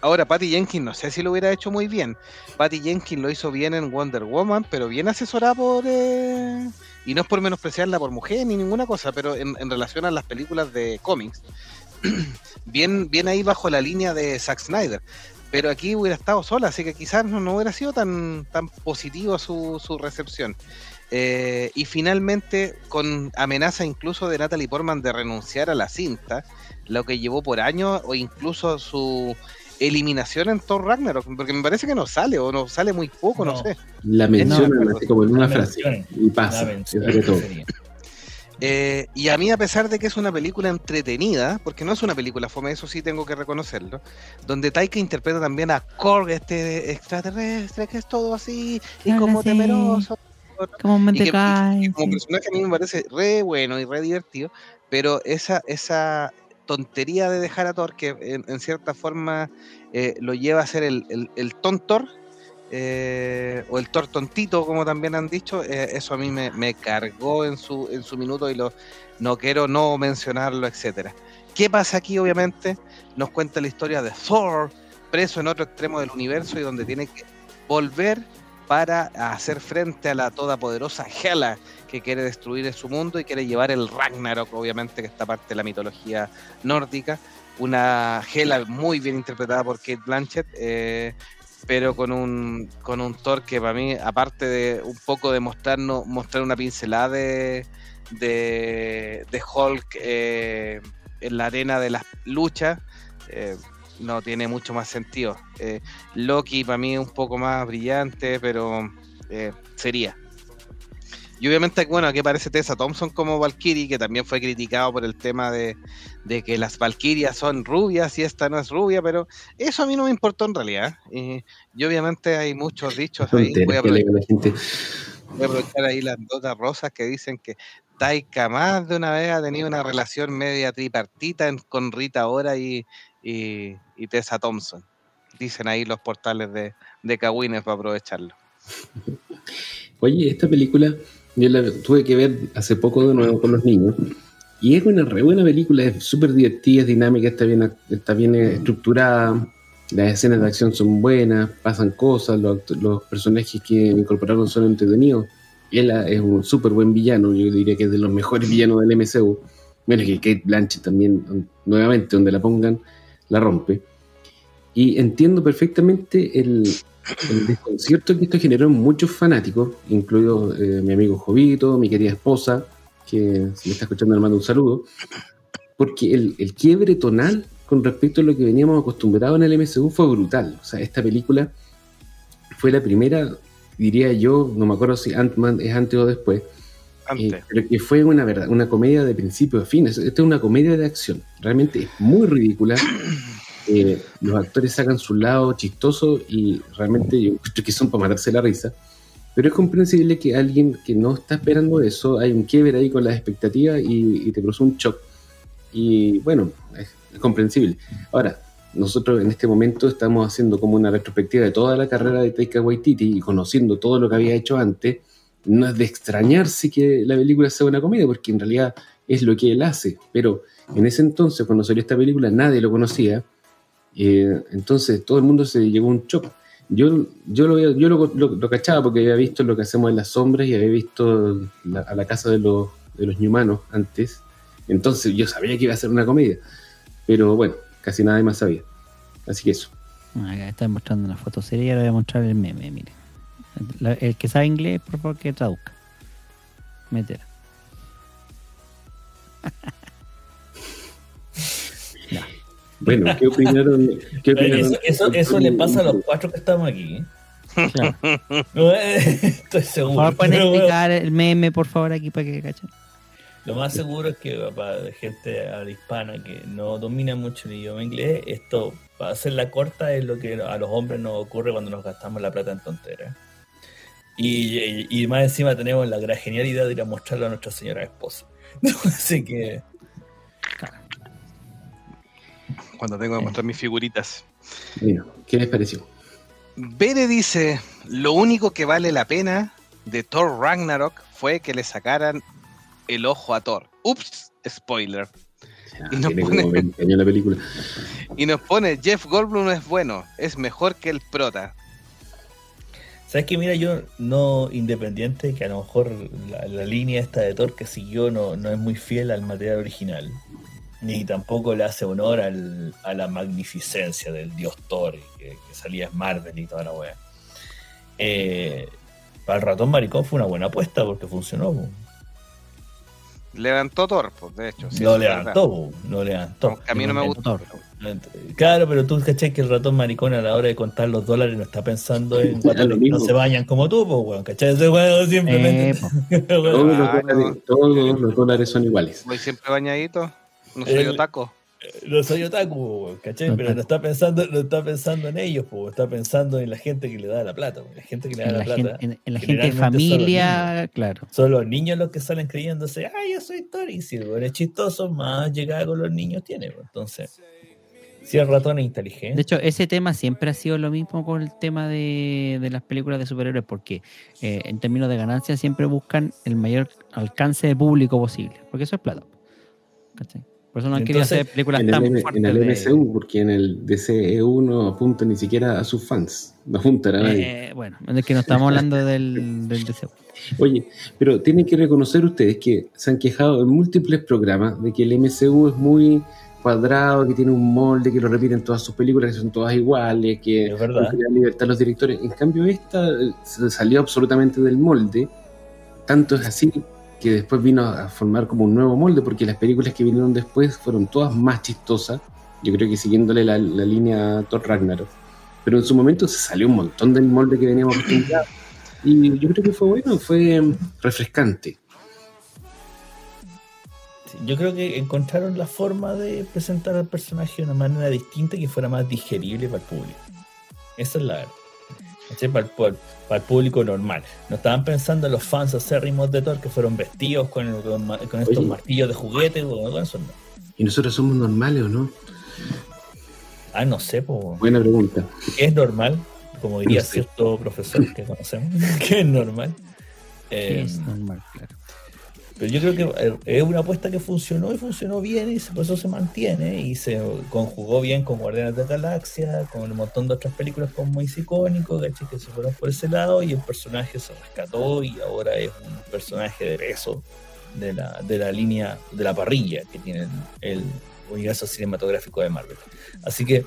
Ahora, Patty Jenkins no sé si lo hubiera hecho muy bien. Patty Jenkins lo hizo bien en Wonder Woman, pero bien asesorada por... eh, Y no es por menospreciarla por mujer ni ninguna cosa, pero en, en relación a las películas de cómics, bien, bien ahí bajo la línea de Zack Snyder. Pero aquí hubiera estado sola, así que quizás no, no hubiera sido tan, tan positivo su, su recepción. Eh, y finalmente, con amenaza incluso de Natalie Portman de renunciar a la cinta, lo que llevó por años, o incluso su eliminación en Thor Ragnarok, porque me parece que no sale, o no sale muy poco, no,
No.
sé.
La mencionan
No,
así como en una
la
frase y pasa.
Eh, y a mí, a pesar de que es una película entretenida, porque no es una película fome, eso sí tengo que reconocerlo, donde Taika interpreta también a Korg, este extraterrestre, que es todo así, y como temeroso.
Como
Y que, como personaje a mí me parece re bueno y re divertido, pero esa, esa tontería de dejar a Thor, que en, en cierta forma eh, lo lleva a ser el, el, el tontor, eh, o el Thor tontito, como también han dicho, eh, eso a mí me, me cargó en su, en su minuto y lo, no quiero no mencionarlo, etcétera. ¿Qué pasa aquí? Obviamente nos cuenta la historia de Thor, preso en otro extremo del universo y donde tiene que volver para hacer frente a la todopoderosa Hela que quiere destruir su mundo y quiere llevar el Ragnarok, obviamente, que está parte de la mitología nórdica. Una Hela muy bien interpretada por Kate Blanchett, eh, pero con un, con un Thor que para mí, aparte de un poco de mostrarnos, mostrar una pincelada de, de, de Hulk eh, en la arena de las luchas, eh, no tiene mucho más sentido. Eh, Loki para mí es un poco más brillante, pero eh, sería. Y obviamente, bueno, aquí aparece Tessa Thompson como Valkyrie, que también fue criticado por el tema de, de que las Valkyrias son rubias y esta no es rubia, pero eso a mí no me importó en realidad. Y, y obviamente hay muchos dichos ahí. Voy a aprovechar,
la gente.
voy a aprovechar ahí las notas rosas que dicen que Taika más de una vez ha tenido una relación media tripartita en- con Rita Ora y, y, y Tessa Thompson. Dicen ahí los portales de, de Kawines para aprovecharlo.
Oye, esta película yo la tuve que ver hace poco de nuevo con los niños. Y es una buena película, es súper divertida, dinámica, está bien, está bien estructurada. Las escenas de acción son buenas, pasan cosas, los, personajes que incorporaron son entretenidos. Él es un súper buen villano, yo diría que es de los mejores villanos del MCU. Bueno, que Kate Blanchett también, nuevamente, donde la pongan, la rompe. Y entiendo perfectamente el, el desconcierto que esto generó en muchos fanáticos, incluido eh, mi amigo Jovito, mi querida esposa, que si me está escuchando le mando un saludo, porque el, el quiebre tonal con respecto a lo que veníamos acostumbrados en el MCU fue brutal. O sea, esta película fue la primera, diría yo, no me acuerdo si Ant-Man es antes o después, eh, pero que fue una verdad, una comedia de principio a fin. Es- Esta es una comedia de acción. Realmente es muy ridícula. Eh, los actores sacan su lado chistoso y realmente yo encuentro que son para matarse la risa. Pero es comprensible que alguien que no está esperando eso, hay un quiebre ahí con las expectativas y, y te produce un shock. Y bueno, es, es comprensible. Ahora, nosotros en este momento estamos haciendo como una retrospectiva de toda la carrera de Taika Waititi y conociendo todo lo que había hecho antes. No es de extrañarse que la película sea una comedia, porque en realidad es lo que él hace. Pero en ese entonces, cuando salió esta película, nadie lo conocía. Eh, entonces todo el mundo se llevó un shock. Yo, yo, lo, yo lo, cachaba porque había visto lo que hacemos en las sombras y había visto a la casa de los, de los humanos antes. Entonces yo sabía que iba a ser una comedia. Pero bueno, casi nadie más sabía. Así que eso.
Acá estoy mostrando una foto seria y ahora voy a mostrar el meme, mire. El que sabe inglés, por favor, que traduzca. Meter.
Bueno, ¿qué opinaron? ¿Qué opinaron?
Eso, eso, eso le pasa a los cuatro que estamos aquí. ¿eh?
Claro.
Eh, Estoy
Por
seguro.
favor, pueden
bueno,
explicar el meme, por favor, aquí para que cachen.
Lo más seguro es que para gente habla hispana que no domina mucho el idioma inglés, esto, para hacerla corta, es lo que a los hombres nos ocurre cuando nos gastamos la plata en tonteras. Y, y- y más encima tenemos la gran genialidad de ir a mostrarlo a nuestra señora esposa. Así que,
Cuando tengo que mostrar mis figuritas.
Mira, ¿qué les pareció?
Bere dice, lo único que vale la pena de Thor Ragnarok fue que le sacaran el ojo a Thor. Ups, spoiler. Y nos
Tiene
pone-
como 20 años la película.
Y nos pone, Jeff Goldblum es bueno, es mejor que el prota.
¿sabes qué? Mira, yo no independiente, que a lo mejor la, la línea esta de Thor que siguió no, no es muy fiel al material original, ni tampoco le hace honor al- a la magnificencia del dios Thor, que, que salía en Marvel y toda la wea. Eh, para el ratón maricón fue una buena apuesta porque funcionó. po.
Levantó Thor, pues, de hecho. sí,
lo levantó, po, lo levantó.
A mí no me gustó.
Thor.
Claro, pero tú caché que el ratón maricón a la hora de contar los dólares no está pensando en que no se bañan como tú, pues, weón. ¿Cachai? Ese weón simplemente.
Eh.
Todos, los dólares, todos los dólares son iguales.
Voy siempre bañadito. No soy
El-
otaco.
no soy otaku, ¿cachai? Pero no está pensando, no está pensando en ellos, pues, está pensando en la gente que le da la plata, weón. La gente que le da
en
la,
la,
plata.
gente, en, en la gente de
generalmente son los
familia, claro.
Son los niños los que salen creyéndose, ay, yo soy Thor, y si el es chistoso, más llegada con los niños tiene. Entonces, si el ratón es inteligente.
De hecho, ese tema siempre ha sido lo mismo con el tema de, de las películas de superhéroes, porque eh, en términos de ganancia siempre buscan el mayor alcance de público posible, porque eso es plata. ¿cachai? Por eso no han querido hacer películas
En el,
tan
M-
fuertes.
en el
de-
MCU, porque en el DCEU no apunta ni siquiera a sus fans. No apuntan a nadie.
Eh, bueno, es que no estamos hablando del, del DCU.
Oye, pero tienen que reconocer ustedes que se han quejado en múltiples programas de que el MCU es muy cuadrado, que tiene un molde, que lo repiten todas sus películas, que son todas iguales, que
Es verdad.
no libertad a los directores. En cambio, esta eh, se salió absolutamente del molde. Tanto es así que después vino a formar como un nuevo molde, porque las películas que vinieron después fueron todas más chistosas. Yo creo que siguiéndole la, línea a Thor Ragnarok. Pero en su momento se salió un montón del molde que veníamos acostumbrados. Y yo creo que fue bueno, fue refrescante.
Yo creo que encontraron la forma de presentar al personaje de una manera distinta que fuera más digerible para el público. Esa es la verdad. Para, el, para el público normal. No estaban pensando en los fans acérrimos de Thor que fueron vestidos con, con ma- con estos
Oye.
martillos de juguete. o con eso no.
¿Y nosotros somos normales o no?
Ah, no sé, po.
Buena pregunta.
¿Qué es normal? Como diría
No sé.
cierto profesor que conocemos. ¿Qué es normal? Eh,
es normal, claro.
Pero yo creo que eh, es una apuesta que funcionó y funcionó bien y por eso se mantiene y se conjugó bien con Guardianes de la Galaxia, con un montón de otras películas como muy icónicos, ¿cachai? que se fueron por ese lado y el personaje se rescató y ahora es un personaje de peso de la, de la línea, de la parrilla que tiene el universo cinematográfico de Marvel. Así que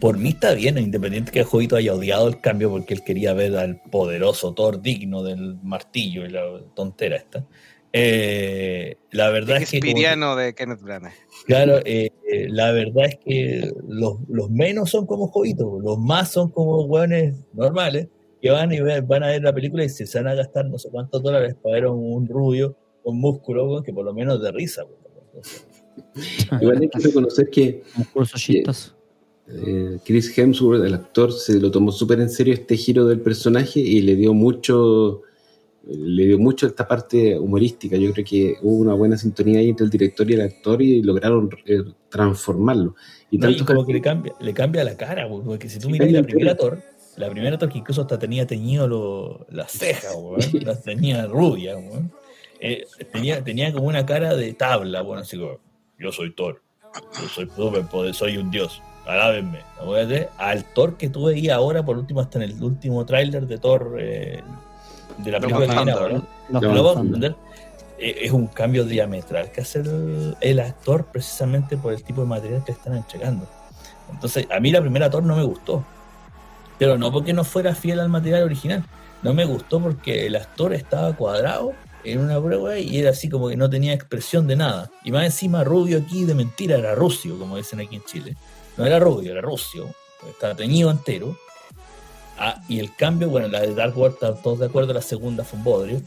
por mí está bien, independiente que el jueguito haya odiado el cambio porque él quería ver al poderoso Thor digno del martillo y la tontera esta. Eh, la verdad es que como-
de Kenneth Branagh.
claro, eh, eh, la verdad es que los, los menos son como jueguitos, los más son como hueones normales que van y van a ver la película y se van a gastar no sé cuántos dólares para ver a un rubio con músculo que por lo menos de risa.
Igual hay que reconocer que
Un curso chistoso.
Eh, Chris Hemsworth, el actor, se lo tomó súper en serio este giro del personaje y le dio mucho le dio mucho esta parte humorística. Yo creo que hubo una buena sintonía ahí entre el director y el actor y lograron eh, transformarlo. Y
No, y
tanto
como que le cambia, le cambia la cara, porque si tú miras la primera. Thor, la primera Thor que incluso hasta tenía teñido lo- las cejas, weón, las tenía rubias, weón. Eh, tenía, tenía como una cara de tabla, bueno, así como, yo soy Thor, yo soy soy un dios, alábenme. Acuérdate, Al Thor que tú veías ahora, por último, hasta en el último tráiler de Thor, eh, de la película and Thunder, eh, es un cambio diametral que hace el, el actor precisamente por el tipo de material que están entregando. Entonces, a mí la primera Thor no me gustó. Pero no porque no fuera fiel al material original. No me gustó porque el actor estaba cuadrado en una prueba y era así como que no tenía expresión de nada. Y más encima rubio aquí de mentira era rucio, como dicen aquí en Chile. No era rubio, era rucio. Estaba teñido entero. Ah, y el cambio, bueno, la de Dark World, están todos de acuerdo, la segunda fue un bodrio.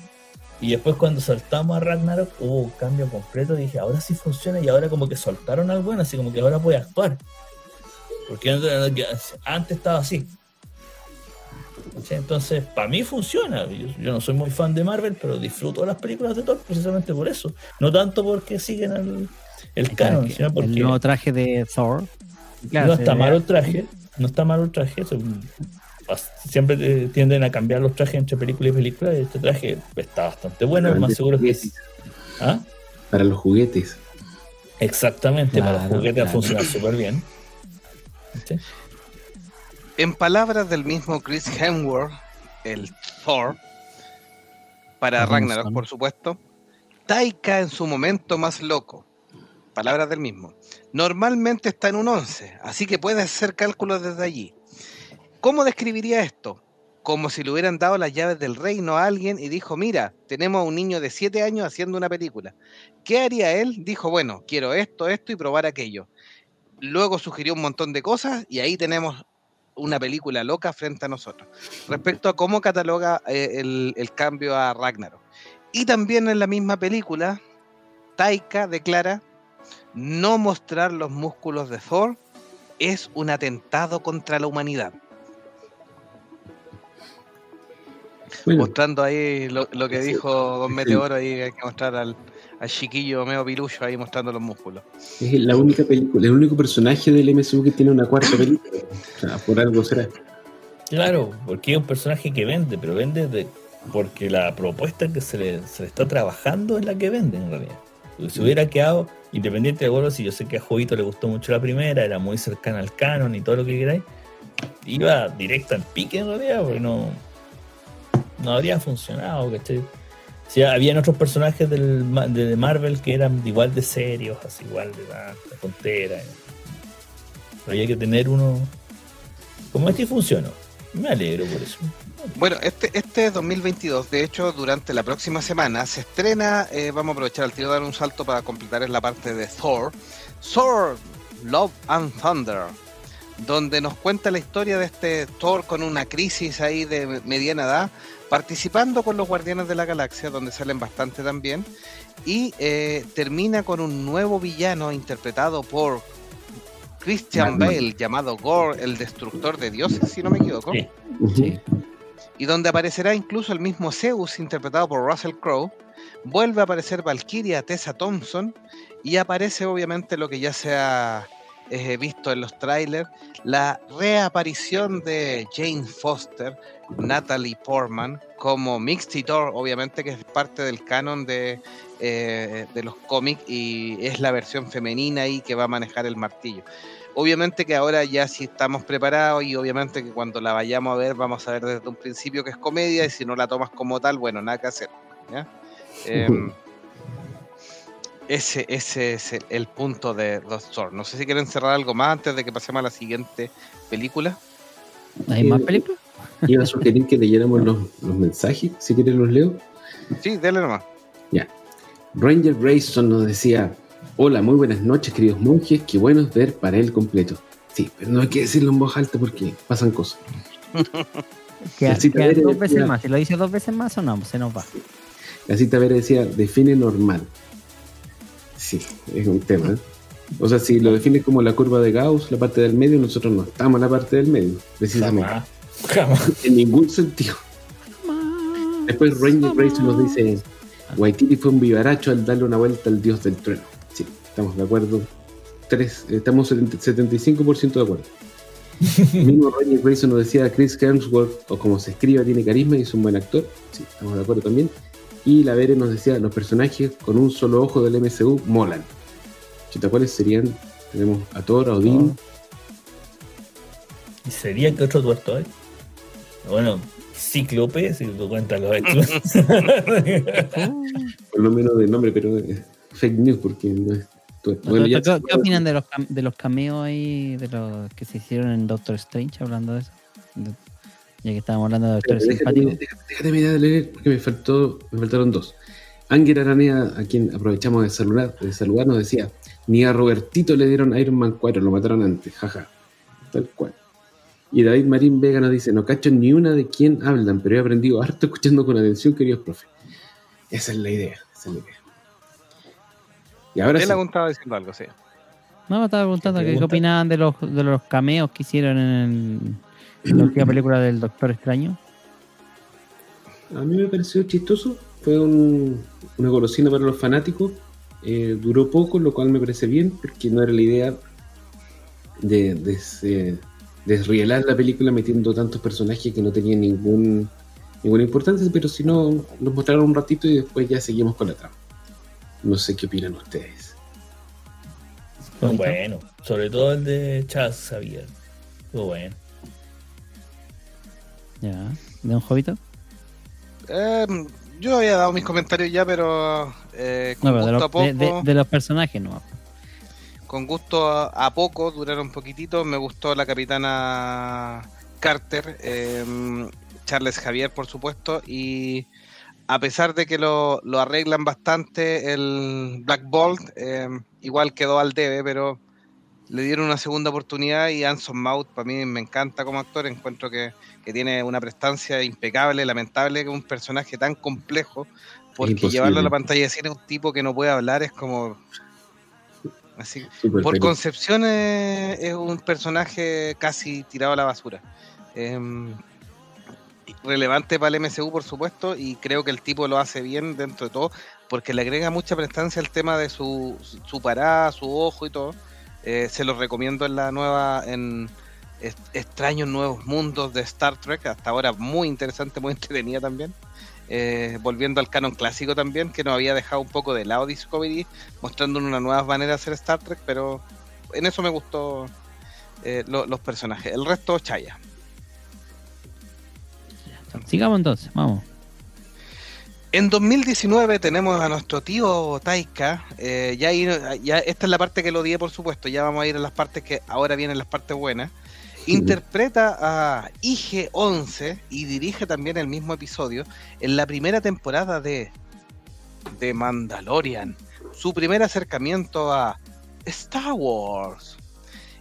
Y después cuando saltamos a Ragnarok hubo un cambio completo. Dije, ahora sí funciona y ahora como que soltaron al bueno, así como que ahora puede actuar. Porque antes estaba así. ¿Sí? Entonces, para mí funciona. Yo, yo no soy muy fan de Marvel, pero disfruto las películas de Thor precisamente por eso. No tanto porque siguen el, el canon, sino
El
porque
nuevo traje de Thor. Claro,
no está malo el traje. No está malo el traje. siempre eh, tienden a cambiar los trajes entre película y película. Y este traje está bastante bueno.
Para
más
los
seguro que
juguetes.
es. ¿Ah?
Para los juguetes.
Exactamente, para los
Claro,
juguetes
claro.
funciona súper bien. ¿Sí?
En palabras del mismo Chris Hemsworth, el Thor, para
Ajá,
Ragnarok, por supuesto, Taika en su momento más loco. Palabras del mismo. Normalmente está en un 11, así que puedes hacer cálculos desde allí. ¿Cómo describiría esto? como si le hubieran dado las llaves del reino a alguien y dijo, mira, tenemos a un niño de 7 años haciendo una película. ¿Qué haría él? Dijo, bueno, quiero esto, esto y probar aquello. Luego sugirió un montón de cosas y ahí tenemos una película loca frente a nosotros. Respecto a cómo cataloga eh, el, el cambio a Ragnarok. Y también en la misma película, Taika declara no mostrar los músculos de Thor es un atentado contra la humanidad.
Bueno,
Mostrando ahí lo, lo que dijo Don Meteoro, ahí hay que mostrar al, al chiquillo medio pilullo ahí mostrando los músculos.
es la única película, el único personaje del MCU que tiene una cuarta película. O sea, por algo será.
Claro, porque es un personaje que vende, pero vende de, porque la propuesta que se le, se le está trabajando es la que vende en realidad. Si hubiera quedado independiente de bueno, si yo sé que a Jovito le gustó mucho la primera, era muy cercana al canon y todo lo que queráis, iba directo al pique en realidad, porque no, no habría funcionado, ¿cachai? O sea, habían otros personajes del, de Marvel que eran igual de serios, así igual de la, frontera. Pero había que tener uno como este y funcionó. Me alegro por eso.
Bueno, este, este es 2022. De hecho, durante la próxima semana se estrena. eh, vamos a aprovechar el tiro de dar un salto para completar en la parte de Thor. Thor, Love and Thunder. Donde nos cuenta la historia de este Thor con una crisis ahí de mediana edad. Participando con los Guardianes de la Galaxia, donde salen bastante también. Y eh, termina con un nuevo villano interpretado por Christian. Bale, llamado Gore, el destructor de dioses, si no me equivoco.
Sí.
y donde aparecerá incluso el mismo Zeus interpretado por Russell Crowe. Vuelve a aparecer Valkyria Tessa Thompson y aparece obviamente lo que ya se ha eh, visto en los trailers, la reaparición de Jane Foster, Natalie Portman como Mixed Thor, obviamente que es parte del canon de, eh, de los cómics y es la versión femenina y que va a manejar el martillo. Obviamente que ahora ya sí estamos preparados y obviamente que cuando la vayamos a ver vamos a ver desde un principio que es comedia y si no la tomas como tal, bueno, nada que hacer. ¿ya? Em, ese, ese es el, el punto de Doctor. No sé si quieren cerrar algo más antes de que pasemos a la siguiente película.
¿Hay más películas?
Iba a sugerir que leyéramos los, los mensajes, si quieres los leo.
Sí, dale nomás.
Ranger Grayson nos decía, hola, muy buenas noches queridos monjes, qué bueno es ver para él completo. Sí, pero no hay que decirlo en voz alta porque pasan cosas.
Queda
también
dos veces más. Si lo dice dos veces más o no, se nos va.
La cita Vera decía, define normal. Sí, es un tema. ¿eh? O sea, si lo defines como la curva de Gauss, la parte del medio, nosotros no estamos en la parte del medio, precisamente.
Jamás. Jamás.
En ningún sentido. Después Ranger Grayson nos dice, Waititi fue un vivaracho al darle una vuelta al dios del trueno. Sí, estamos de acuerdo. Tres, estamos 70 75% de acuerdo. Mismo Ranger Grayson nos decía, Chris Hemsworth, o como se escriba, tiene carisma y es un buen actor. Sí, estamos de acuerdo también. Y la Vere nos decía, los personajes con un solo ojo del MCU molan. Chita, ¿cuáles serían? Tenemos a Thor, a Odín,
¿Y sería que otro tuerto hay? Bueno, Cíclope, si tú cuentas los X-Men.
por lo menos de nombre, pero es fake news porque no es... Bueno,
¿Qué, opinan de los, cam- de los cameos ahí, de los que se hicieron en Doctor Strange, hablando de eso? Ya que estábamos hablando de
déjate,
simpáticos.
déjate, déjate mirar de leer porque me faltó, me faltaron dos. Ángel Aranea, a quien aprovechamos de saludar, de saludar, nos decía, ni a Robertito le dieron Iron Man 4, lo mataron antes, jaja. Tal cual. Y David Marín Vega nos dice, no cacho ni una de quién hablan, pero he aprendido harto escuchando con atención, queridos profes. Esa es la idea, esa es la idea. Y ahora
Él
sí,
estaba diciendo algo, sí.
No, me estaba preguntando
¿Te
qué, opinaban de los, de los cameos que hicieron en, en la última película del Doctor Extraño.
a mí me pareció chistoso, fue un- una golosina para los fanáticos, eh, duró poco, lo cual me parece bien, porque no era la idea de, de desrielar la película metiendo tantos personajes que no tenían ningún, ninguna importancia, pero si no, los mostraron un ratito y después ya seguimos con la trama. No sé qué opinan ustedes.
Fue bueno, sobre todo el de Chaz Xavier. Fue bueno.
Ya. ¿De un jovito?
Em, yo había dado mis comentarios ya, pero eh, con,
No, pero de los,
a poco,
de, de- de los personajes no.
con gusto a, a poco, duraron un poquitito. Me gustó la capitana Carter. em, Charles Javier, por supuesto, y a pesar de que lo, lo arreglan bastante el Black Bolt, eh, igual quedó al debe, pero le dieron una segunda oportunidad y Anson Mount para mí me encanta como actor, encuentro que, que tiene una prestancia impecable, lamentable que un personaje tan complejo, porque
Imposible.
llevarlo a la pantalla de cine un tipo que no puede hablar es como... Así, por
feliz.
concepción es, es un personaje casi tirado a la basura. Em, relevante para el MCU, por supuesto, y creo que el tipo lo hace bien dentro de todo, porque le agrega mucha prestancia al tema de su, su parada, su ojo y todo. Eh, se los recomiendo en la nueva, en Extraños Nuevos Mundos de Star Trek, hasta ahora muy interesante, muy entretenida también. Eh, volviendo al canon clásico también, que nos había dejado un poco de lado Discovery, mostrando una nueva manera de hacer Star Trek, pero en eso me gustó eh, lo- los personajes. El resto, chaya.
Sigamos entonces, vamos.
En 2019 tenemos a nuestro tío Taika. eh, ya, esta es la parte que lo odié, por supuesto. Ya vamos a ir a las partes que ahora vienen las partes buenas. Interpreta a IG-11 y dirige también el mismo episodio en la primera temporada de The Mandalorian. Su primer acercamiento a Star Wars.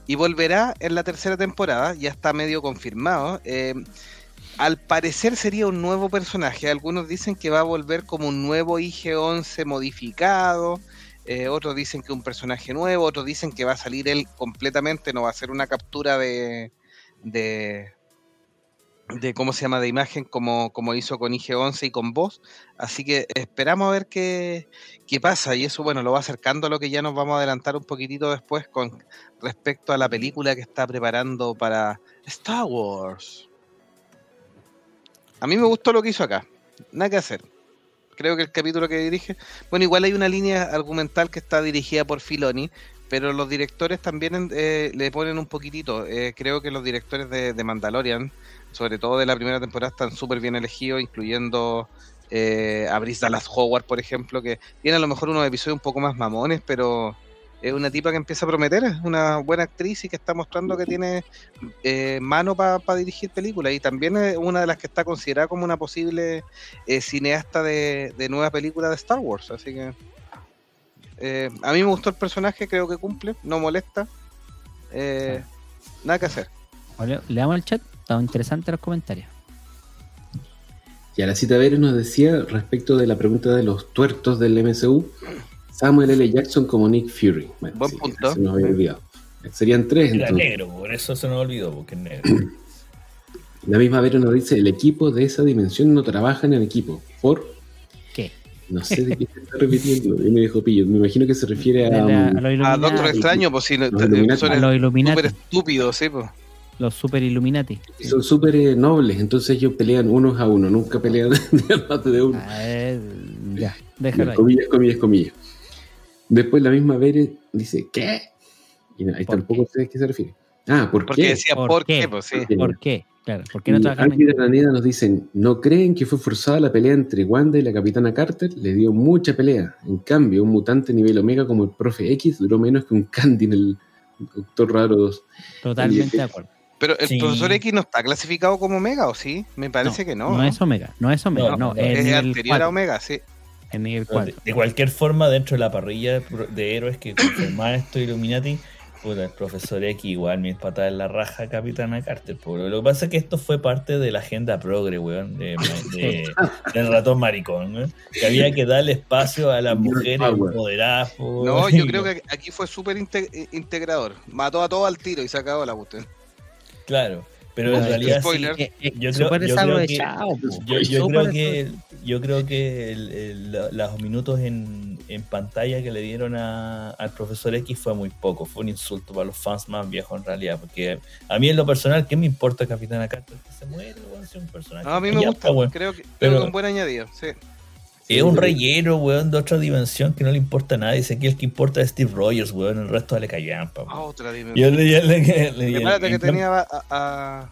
Y volverá en la tercera temporada, ya está medio confirmado. eh, al parecer sería un nuevo personaje. Algunos dicen que va a volver como un nuevo IG-11 modificado. eh, otros dicen que un personaje nuevo. Otros dicen que va a salir él completamente. No va a ser una captura de. de. de cómo se llama de imagen como, como hizo con IG-11 y con voz. Así que esperamos a ver qué, qué pasa. Y eso, bueno, lo va acercando a lo que ya nos vamos a adelantar un poquitito después con respecto a la película que está preparando para Star Wars. A mí me gustó lo que hizo acá. Nada que hacer. Creo que el capítulo que dirige. Bueno, igual hay una línea argumental que está dirigida por Filoni, pero los directores también eh, le ponen un poquitito. Eh, creo que los directores de, Mandalorian, sobre todo de la primera temporada, están súper bien elegidos, incluyendo eh, a Brice Dallas Howard, por ejemplo, que tiene a lo mejor unos episodios un poco más mamones, pero es una tipa que empieza a prometer, es una buena actriz y que está mostrando que tiene eh, mano para dirigir películas y también es una de las que está considerada como una posible eh, cineasta de, de nueva película de Star Wars. Así que eh, a mí me gustó el personaje, creo que cumple, no molesta. Eh, nada que hacer.
Le damos al chat, estaban interesantes los comentarios.
Y a la cita Veres nos decía respecto de la pregunta de los tuertos del MCU, Samuel L. Jackson como Nick Fury. Bueno,
Buen punto.
Se nos había olvidado. Serían tres
Era
entonces.
negro, por eso se nos olvidó, porque es negro.
La misma Veres nos dice, el equipo de esa dimensión no trabaja en equipo. ¿Por?
¿Qué?
No sé de qué se está repitiendo. Y me dijo Pillo. Me imagino que se refiere a...
la-
um,
a los
A
Illuminati.
Doctor Extraño, pues sí, no-
Los
son
A los Illuminati.
súper estúpidos, sí, pues.
Los super Illuminati.
son súper eh, nobles, entonces ellos pelean unos a uno, nunca pelean de uno.
Ah, eh, ya, déjalo ahí.
Comillas, comillas, comillas. Después la misma Veres dice, ¿qué? Y no, ahí
¿Por
tampoco sé a qué se refiere. Ah, ¿por
Porque
qué?
decía,
¿Por
¿por,
qué?
qué? Pues sí.
¿Por qué? Claro, ¿por qué no
Ángel
en
Araneda nos dicen, ¿no creen que fue forzada la pelea entre Wanda y la Capitana Carter? Le dio mucha pelea. En cambio, un mutante nivel Omega como el Profe X duró menos que un Candy en el Doctor Raro 2.
Totalmente de acuerdo.
Pero el
Sí.
profesor X no está clasificado como Omega, ¿o sí? Me parece que no.
No es Omega, no es Omega,
No,
no,
no,
es
es
nivel
anterior a
4,
Omega, sí.
Nivel
De,
4.
de cualquier forma, dentro de la parrilla de, héroes que conforman esto Illuminati, puta, el profesor X igual me patada en la raja Capitana Carter. po. Lo que pasa es que esto fue parte de la agenda progre, weón, de, de- del ratón maricón, weón, que había que darle espacio a las mujeres po,
No, yo creo que aquí fue súper eh, integrador. Mató a todos al tiro y se acabó la cuestión.
Claro, pero en realidad Yo creo- creo que-. Yo, creo que yo creo que el- el- la- los minutos en, en pantalla que le dieron a- al profesor X fue muy poco, fue un insulto para los fans más viejos en realidad, porque a mí en lo personal, ¿qué me importa Capitana Carter? Que se muere, si es un personaje.
No, a mí
que
me gusta,
está,
creo que, creo
Pero-
que es un buen añadido, sí.
Es un relleno, weón, de otra dimensión que no le importa a nadie. Dice que el que importa es Steve Rogers, weón, el resto le callampa.
Ah, otra
Yo
dimensión.
le, yo le- le- le-
Prepárate que
en
tenía a, a,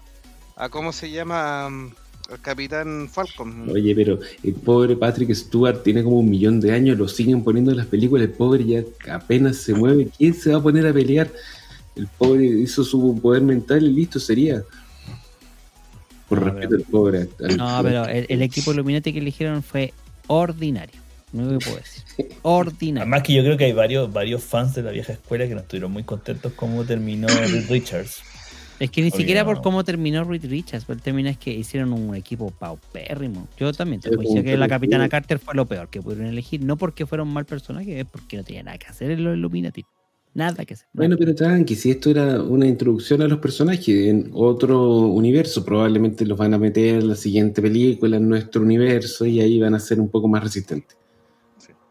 a- ¿cómo se llama? Um, al Capitán Falcon.
Oye, pero el pobre Patrick Stewart tiene como un millón de años, lo siguen poniendo en las películas, el pobre ya apenas se mueve. ¿Quién se va a poner a pelear? El pobre hizo su poder mental y listo sería. Por
No,
respeto
pero-
al pobre. al-
No, pero el, el equipo Illuminati que eligieron fue ordinario. No lo puedo decir. Ordinario.
Además que yo creo que hay varios, varios fans de la vieja escuela que no estuvieron muy contentos cómo terminó Reed Richards.
Es que ni siquiera
no.
por cómo terminó Reed Richards, pero el término es que hicieron un equipo paupérrimo. Yo también te decir que la Capitana Carter fue lo peor que pudieron elegir, no porque fuera un mal personaje, es porque no tenía nada que hacer en los Illuminati. Nada que hacer.
Bueno, pero tranqui, si esto era una introducción a los personajes en otro universo, probablemente los van a meter en la siguiente película en nuestro universo y ahí van a ser un poco más resistentes.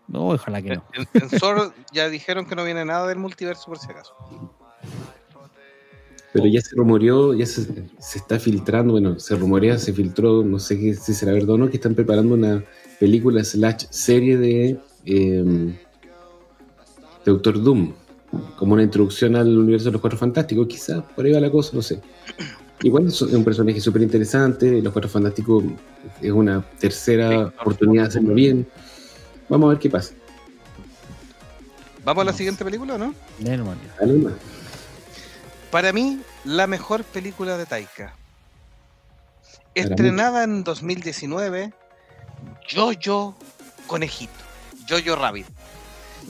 No, ojalá que no.
En, en ya dijeron que no viene nada del multiverso por si acaso.
Pero ya se rumoreó, ya se, se está filtrando, bueno, se rumorea, se filtró, no sé qué, si será verdad o no, que están preparando una película slash serie de eh, Doctor Doom, como una introducción al universo de los Cuatro Fantásticos, quizás por ahí va la cosa, no sé. Igual es un personaje súper interesante, los Cuatro Fantásticos es una tercera oportunidad de hacerlo bien. Vamos a ver qué pasa.
¿Vamos a la siguiente película o no?
Dale.
Para mí, la mejor película de Taika. Estrenada en 2019, Jojo Conejito, Jojo Rabbit.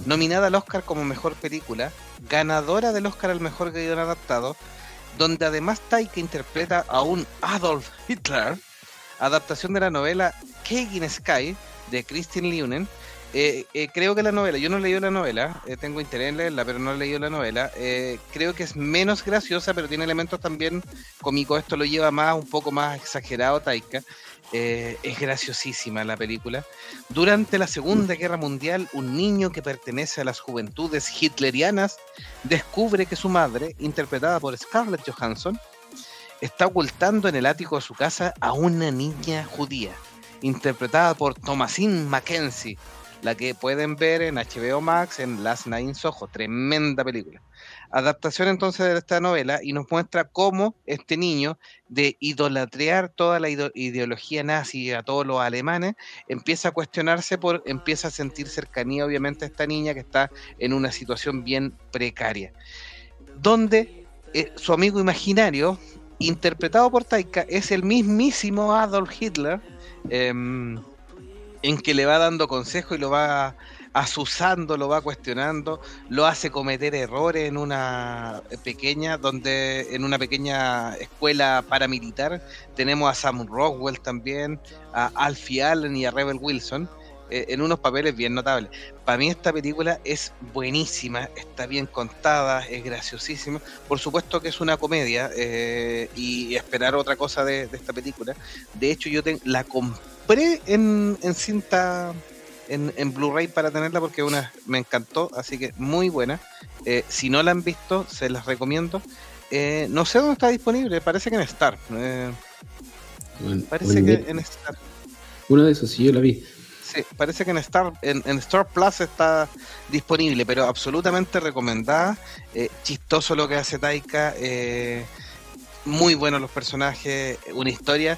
Nominada al Oscar como mejor película, ganadora del Oscar al mejor guion adaptado, donde además Taika interpreta a un Adolf Hitler, adaptación de la novela Cake in Sky de Christine Liunen. Eh, eh, creo que la novela, yo no he leído la novela, eh, tengo interés en leerla, pero no he leído la novela. Eh, creo que es menos graciosa, pero tiene elementos también cómicos. Esto lo lleva más, un poco más exagerado Taika. Eh, es graciosísima la película. Durante la Segunda Guerra Mundial, un niño que pertenece a las juventudes hitlerianas descubre que su madre, interpretada por Scarlett Johansson, está ocultando en el ático de su casa a una niña judía, interpretada por Thomasine Mackenzie, la que pueden ver en HBO Max en Last Night in tremenda película. Adaptación entonces de esta novela y nos muestra cómo este niño, de idolatrear toda la ide- ideología nazi a todos los alemanes, empieza a cuestionarse por, empieza a sentir cercanía obviamente a esta niña que está en una situación bien precaria. Donde eh, su amigo imaginario, interpretado por Taika, es el mismísimo Adolf Hitler, em, en que le va dando consejo y lo va asusando, lo va cuestionando, lo hace cometer errores en una pequeña, donde en una pequeña escuela paramilitar tenemos a Sam Rockwell también, a Alfie Allen y a Rebel Wilson, eh, en unos papeles bien notables. Para mí esta película es buenísima, está bien contada, es graciosísima. Por supuesto que es una comedia eh, y esperar otra cosa de, esta película. De hecho, yo la compré en cinta, en, en Blu-ray para tenerla porque una me encantó, así que muy buena. Eh, si no la han visto, se las recomiendo. Eh, no sé dónde está disponible, parece que en Star. eh,
Bueno,
parece que en Star.
Uno de esos sí yo la vi.
Sí, parece que en Star, en, en Star Plus está disponible, pero absolutamente recomendada. Eh, chistoso lo que hace Taika. muy buenos los personajes, una historia.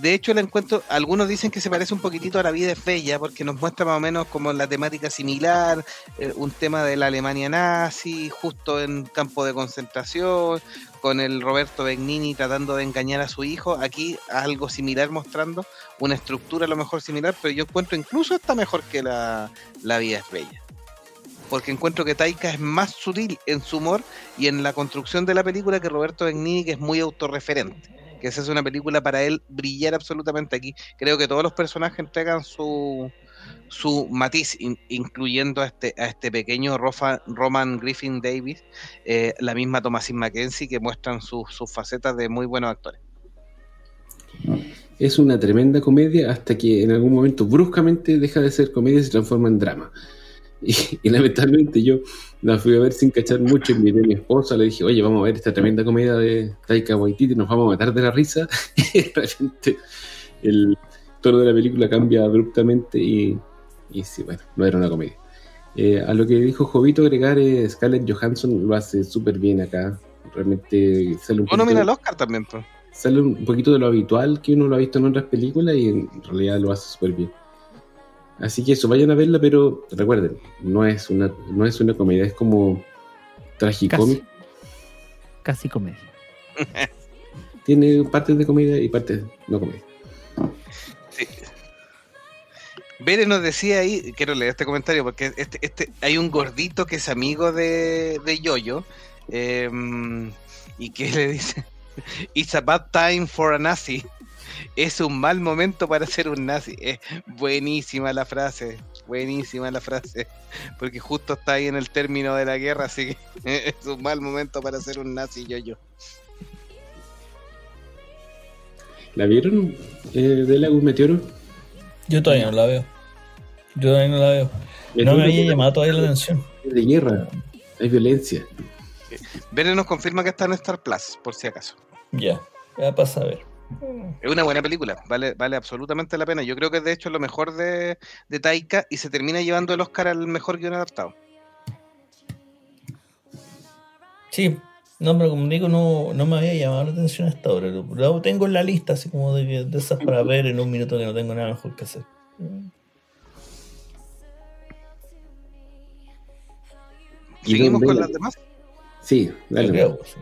De hecho, el encuentro, algunos dicen que se parece un poquitito a La vida es bella, porque nos muestra más o menos como la temática similar, eh, un tema de la Alemania nazi, justo en campo de concentración, con el Roberto Benigni tratando de engañar a su hijo. Aquí algo similar mostrando, una estructura a lo mejor similar, pero yo encuentro incluso está mejor que la, la vida es bella. Porque encuentro que Taika es más sutil en su humor y en la construcción de la película que Roberto Benigni, que es muy autorreferente. Que esa es una película para él brillar absolutamente aquí. Creo que todos los personajes entregan su, su matiz, in- incluyendo a este, a este pequeño Rofa- Roman Griffin Davis, eh, la misma Thomasin Mackenzie, que muestran sus facetas de muy buenos actores.
Es una tremenda comedia hasta que en algún momento bruscamente deja de ser comedia y se transforma en drama. Y lamentablemente yo la fui a ver sin cachar mucho. Invité a mi esposa, le dije, oye, vamos a ver esta tremenda comedia de Taika Waititi, nos vamos a matar de la risa. Y de repente el tono de la película cambia abruptamente y, y sí, bueno, no era una comedia. Eh, a lo que dijo Jovito, agregar eh, Scarlett Johansson lo hace súper bien acá. Realmente sale un
Bueno,
poquito-
mira el Oscar también, pues.
sale un poquito de lo habitual que uno lo ha visto en otras películas y en realidad lo hace súper bien. Así que eso, vayan a verla, pero recuerden, no es una, no es una comedia, es como
Casi,
tragicómico.
casi comedia.
tiene partes de comedia y partes no comedia.
Sí. Bere nos decía ahí, quiero leer este comentario porque este, este, hay un gordito que es amigo de, de Yoyo em, y que le dice, It's a bad time for a Nazi. Es un mal momento para ser un nazi. Es buenísima la frase, buenísima la frase, porque justo está ahí en el término de la guerra, así que es un mal momento para ser un nazi, Yoyo.
¿La vieron eh, de Lago Meteoro?
Yo todavía no la veo. Yo todavía no la veo. No me había llamado todavía la atención.
Es de guerra, hay violencia.
Bere nos confirma que está en Star Plus, por si acaso.
Ya, ya pasa a ver.
Es una buena película, vale, vale absolutamente la pena. Yo creo que es de hecho lo mejor de, de Taika y se termina llevando el Oscar al mejor guion adaptado.
Sí, no, pero como digo, no, no me había llamado la atención hasta ahora. Lo, lo tengo en la lista, así como de, de esas para ver en un minuto que no tengo nada mejor que hacer.
¿Y
¿Seguimos con
la-
las demás?
Sí, dale.
Creo, sí.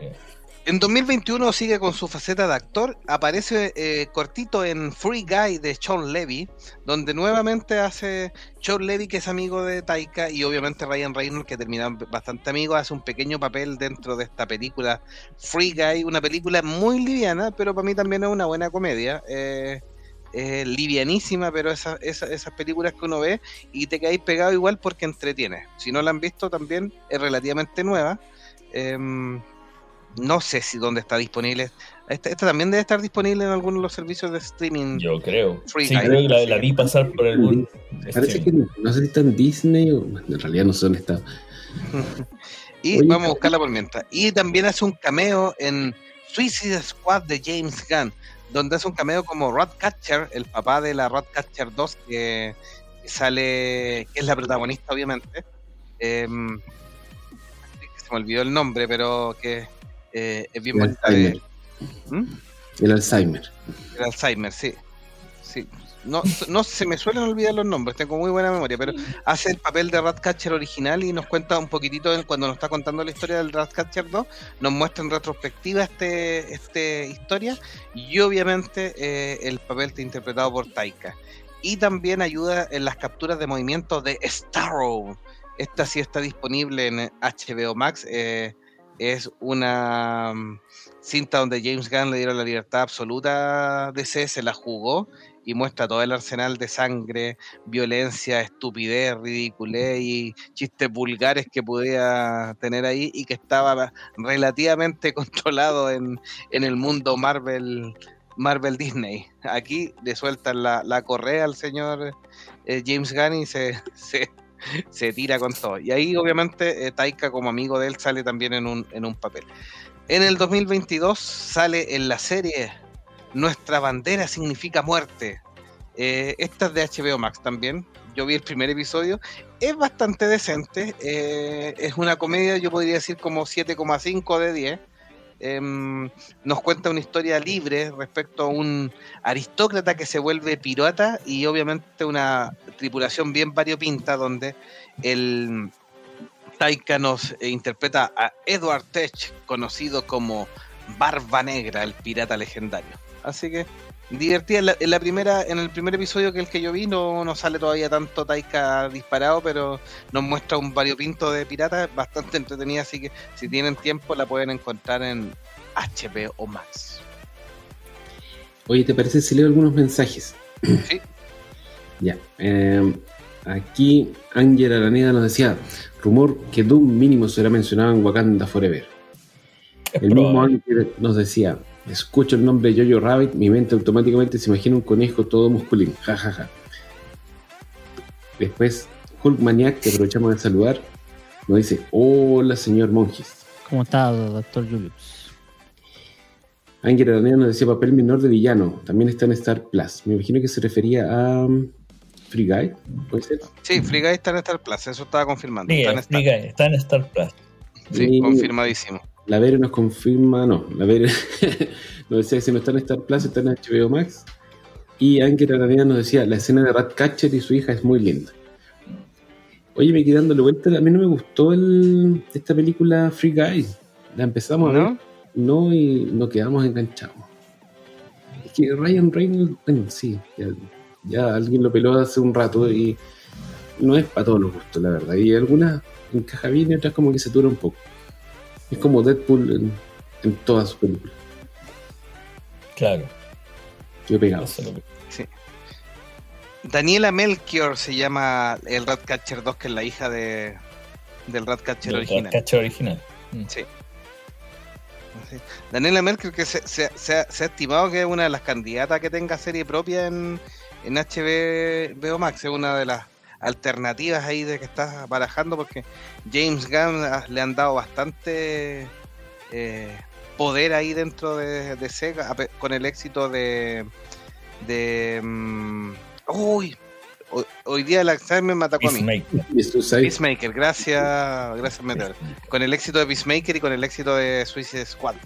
En 2021 sigue con su faceta de actor, aparece eh, cortito en Free Guy de Sean Levy, donde nuevamente hace Sean Levy que es amigo de Taika y obviamente Ryan Reynolds que terminaron bastante amigos, hace un pequeño papel dentro de esta película Free Guy, una película muy liviana, pero para mí también es una buena comedia. eh, livianísima, pero esa- esa- esas películas que uno ve y te quedáis pegado igual porque entretiene. Si no la han visto también es relativamente nueva. No sé si dónde está disponible. Esta, esta también debe estar disponible en algunos de los servicios de streaming.
Yo creo.
Free
sí, creo que la, la vi pasar por algún.
Parece que
streaming.
no, no sé si está en Disney o bueno, en realidad no sé dónde está.
Y
Oye,
vamos a buscarla por mientras. Y también hace un cameo en Suicide Squad de James Gunn, donde hace un cameo como Ratcatcher, el papá de la Ratcatcher 2, que sale, que es la protagonista, obviamente. Em, que se me olvidó el nombre, pero que eh, es bien
El
bonita. de-
Alzheimer.
¿Mm?
El Alzheimer.
El Alzheimer, sí. sí. No, no se me suelen olvidar los nombres, tengo muy buena memoria, pero hace el papel de Ratcatcher original y nos cuenta un poquitito cuando nos está contando la historia del Ratcatcher 2, nos muestra en retrospectiva este, este historia y obviamente eh, el papel está interpretado por Taika. Y también ayuda en las capturas de movimiento de Starro. Esta sí está disponible en HBO Max. eh, es una mm, cinta donde James Gunn le dieron la libertad absoluta a DC, se la jugó y muestra todo el arsenal de sangre, violencia, estupidez, ridiculez y chistes vulgares que podía tener ahí y que estaba relativamente controlado en, en el mundo Marvel Marvel Disney. Aquí le sueltan la, la correa al señor eh, James Gunn y se, se, se tira con todo. Y ahí obviamente eh, Taika como amigo de él sale también en un, en un papel. En el 2022 sale en la serie Nuestra bandera significa muerte. Eh, esta es de HBO Max también. Yo vi el primer episodio. Es bastante decente. eh, es una comedia, yo podría decir como 7,5 de 10. Em, nos cuenta una historia libre respecto a un aristócrata que se vuelve pirata y obviamente una tripulación bien variopinta donde el Taika nos eh, interpreta a Edward Tech, conocido como Barba Negra, el pirata legendario. Así que divertida. En la, en la primera, en el primer episodio que el que yo vi no, no sale todavía tanto Taika disparado, pero nos muestra un variopinto de piratas bastante entretenida, así que si tienen tiempo la pueden encontrar en HBO Max.
Oye, ¿te parece si leo algunos mensajes?
Sí.
Ya. eh, aquí Ángel Araneda nos decía, rumor que Doom mínimo será mencionado en Wakanda Forever.
Es
El mismo. Ángel nos decía, escucho el nombre de Jojo Rabbit, mi mente automáticamente se imagina un conejo todo musculín. Ja, ja, ja. Después, Hulk Maniac, que aprovechamos de saludar, nos dice, hola señor Monjes.
¿Cómo está, doctor Julius?
Ángel Araneda nos decía papel menor de villano, también está en Star Plus. Me imagino que se refería a um, Free Guy, ¿puede ser?
Sí, Free Guy está en Star Plus, eso estaba confirmando.
Sí,
está en Star-
explica, está en Star Plus.
sí,
Y-
confirmadísimo.
La Vere nos confirma, no, la Vere nos decía que si no está en Star Plus, está en HBO Max. Y Ángel Araneda nos decía, la escena de Ratcatcher y su hija es muy linda. Oye, me quedé dándole vuelta, a mí no me gustó el, esta película Free Guy. La empezamos a ver,
¿No?
no, y no quedamos enganchados. que Ryan Reynolds, bueno, sí, ya, ya alguien lo peló hace un rato y no es para todos los gustos, la verdad. Y algunas encaja bien y otras como que se tura un poco. Es como Deadpool en, en todas sus películas.
Claro.
Yo he pegado.
Sí. Daniela Melchior se llama el Ratcatcher 2, que es la hija de, del Ratcatcher
del
original.
Ratcatcher original. Mm.
Sí. Sí. Daniela Merkel, que se, se- se ha, se ha estimado que es una de las candidatas que tenga serie propia en, en HBO Max, es una de las alternativas ahí de que está barajando, porque James Gunn ah, le han dado bastante eh, poder ahí dentro de, de Sega, con el éxito de. de mm, uy, hoy, hoy día el Alzheimer me atacó a mí.
Peacemaker.
Peacemaker, gracias, gracias Meteor. Con el éxito de Peacemaker y con el éxito de Suicide Squad.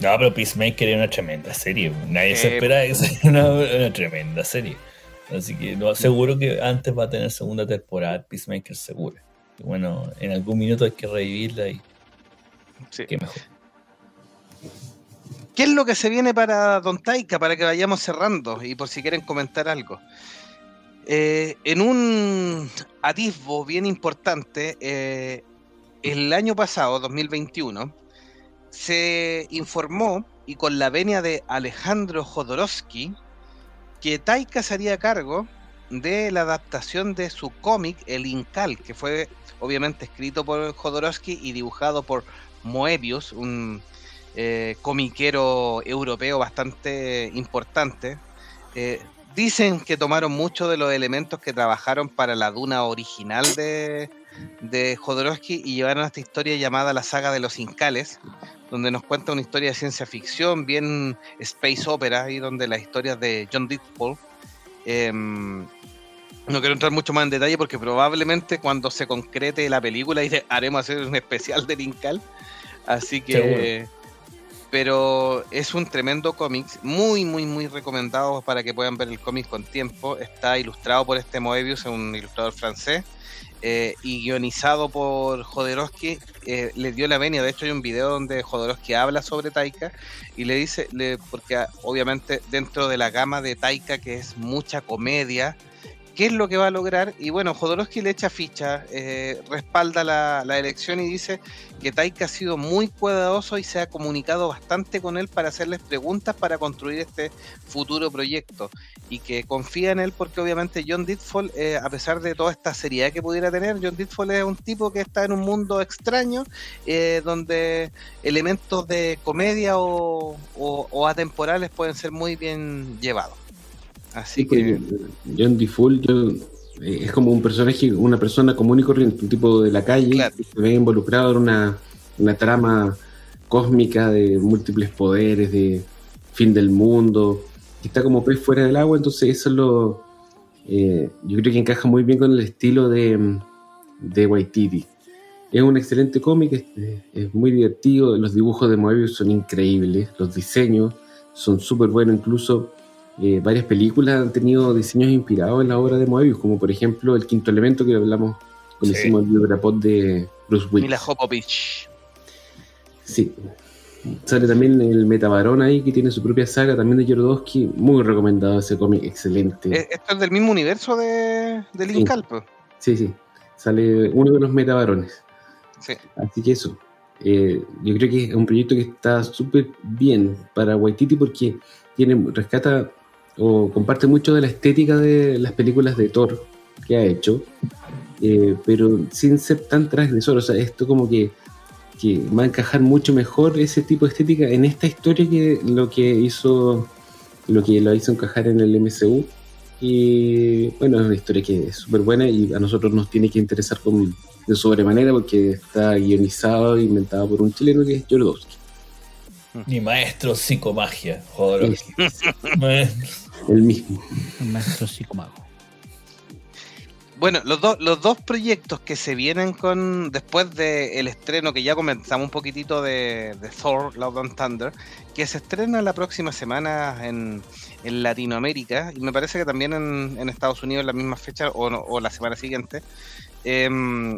No, pero Peacemaker es una tremenda serie. Nadie
Eh,
se espera que sea una, una tremenda serie. Así que no, seguro que antes va a tener segunda temporada Peacemaker, seguro. Y bueno, en algún minuto hay que revivirla y
Sí.
qué mejor.
¿Qué es lo que se viene para Don Taika? Para que vayamos cerrando y por si quieren comentar algo. Eh, en un atisbo bien importante, eh, el año pasado, 2021, se informó, y con la venia de Alejandro Jodorowsky, que Taika se haría cargo de la adaptación de su cómic El Incal, que fue obviamente escrito por Jodorowsky y dibujado por Moebius, un eh, comiquero europeo bastante importante. Eh, dicen que tomaron muchos de los elementos que trabajaron para la Duna original de, de Jodorowsky y llevaron a esta historia llamada la saga de los Incales, donde nos cuenta una historia de ciencia ficción, bien space opera, y donde las historias de John Ditfall. em, no quiero entrar mucho más en detalle porque probablemente cuando se concrete la película y haremos hacer un especial del Incal. Así que. Pero es un tremendo cómic, muy, muy, muy recomendado para que puedan ver el cómic con tiempo. Está ilustrado por este Moebius, un ilustrador francés, eh, y guionizado por Jodorowsky. Eh, le dio la venia, de hecho hay un video donde Jodorowsky habla sobre Taika y le dice, le, porque obviamente dentro de la gama de Taika, que es mucha comedia, qué es lo que va a lograr. Y bueno, Jodorowsky le echa ficha, eh, respalda la, elección y dice que Taika ha sido muy cuidadoso y se ha comunicado bastante con él para hacerles preguntas para construir este futuro proyecto. Y que confía en él porque obviamente John Ditfall, eh, a pesar de toda esta seriedad que pudiera tener, John Ditfall es un tipo que está en un mundo extraño eh, donde elementos de comedia o atemporales pueden ser muy bien llevados. Así
Sí,
que...
John DeFool yo, eh, es como un personaje, una persona común y corriente, un tipo de la calle
Claro.
que se ve involucrado en una, una trama cósmica de múltiples poderes, de fin del mundo, que está como pez fuera del agua, entonces eso es lo... eh, yo creo que encaja muy bien con el estilo de, de Waititi. Es un excelente cómic, es, es muy divertido, los dibujos de Moebius son increíbles, los diseños son súper buenos, incluso eh, varias películas han tenido diseños inspirados en la obra de Moebius, como por ejemplo El Quinto Elemento que hablamos cuando
Sí.
hicimos el biograpod de Bruce Willis.
Mila Jovovich.
Sí. Sale también el Metabarón ahí, que tiene su propia saga, también de Jodorowsky. Muy recomendado ese cómic, excelente.
Eh, Esto es del mismo universo de,
Sí.
Incal, pues.
Sí, sí. Sale uno de los Metabarones.
Sí.
Así que eso. Eh, yo creo que es un proyecto que está súper bien para Waititi porque tiene, rescata o comparte mucho de la estética de las películas de Thor que ha hecho, eh, pero sin ser tan transgresor. O sea, esto como que, que va a encajar mucho mejor ese tipo de estética en esta historia que lo que hizo lo que lo hizo encajar en el MCU. Y bueno, es una historia que es súper buena y a nosotros nos tiene que interesar con, de sobremanera porque está guionizado e inventado por un chileno que es Jodorowsky.
Mi maestro psicomagia, Jodorowsky. Maestro.
El mismo.
Un maestro psicomago.
Bueno, los, dos los dos proyectos que se vienen con después del estreno, que ya comenzamos un poquitito de, de Thor, Love and Thunder, que se estrena la próxima semana en, en Latinoamérica y me parece que también en, en Estados Unidos en la misma fecha o, no- o la semana siguiente. Em,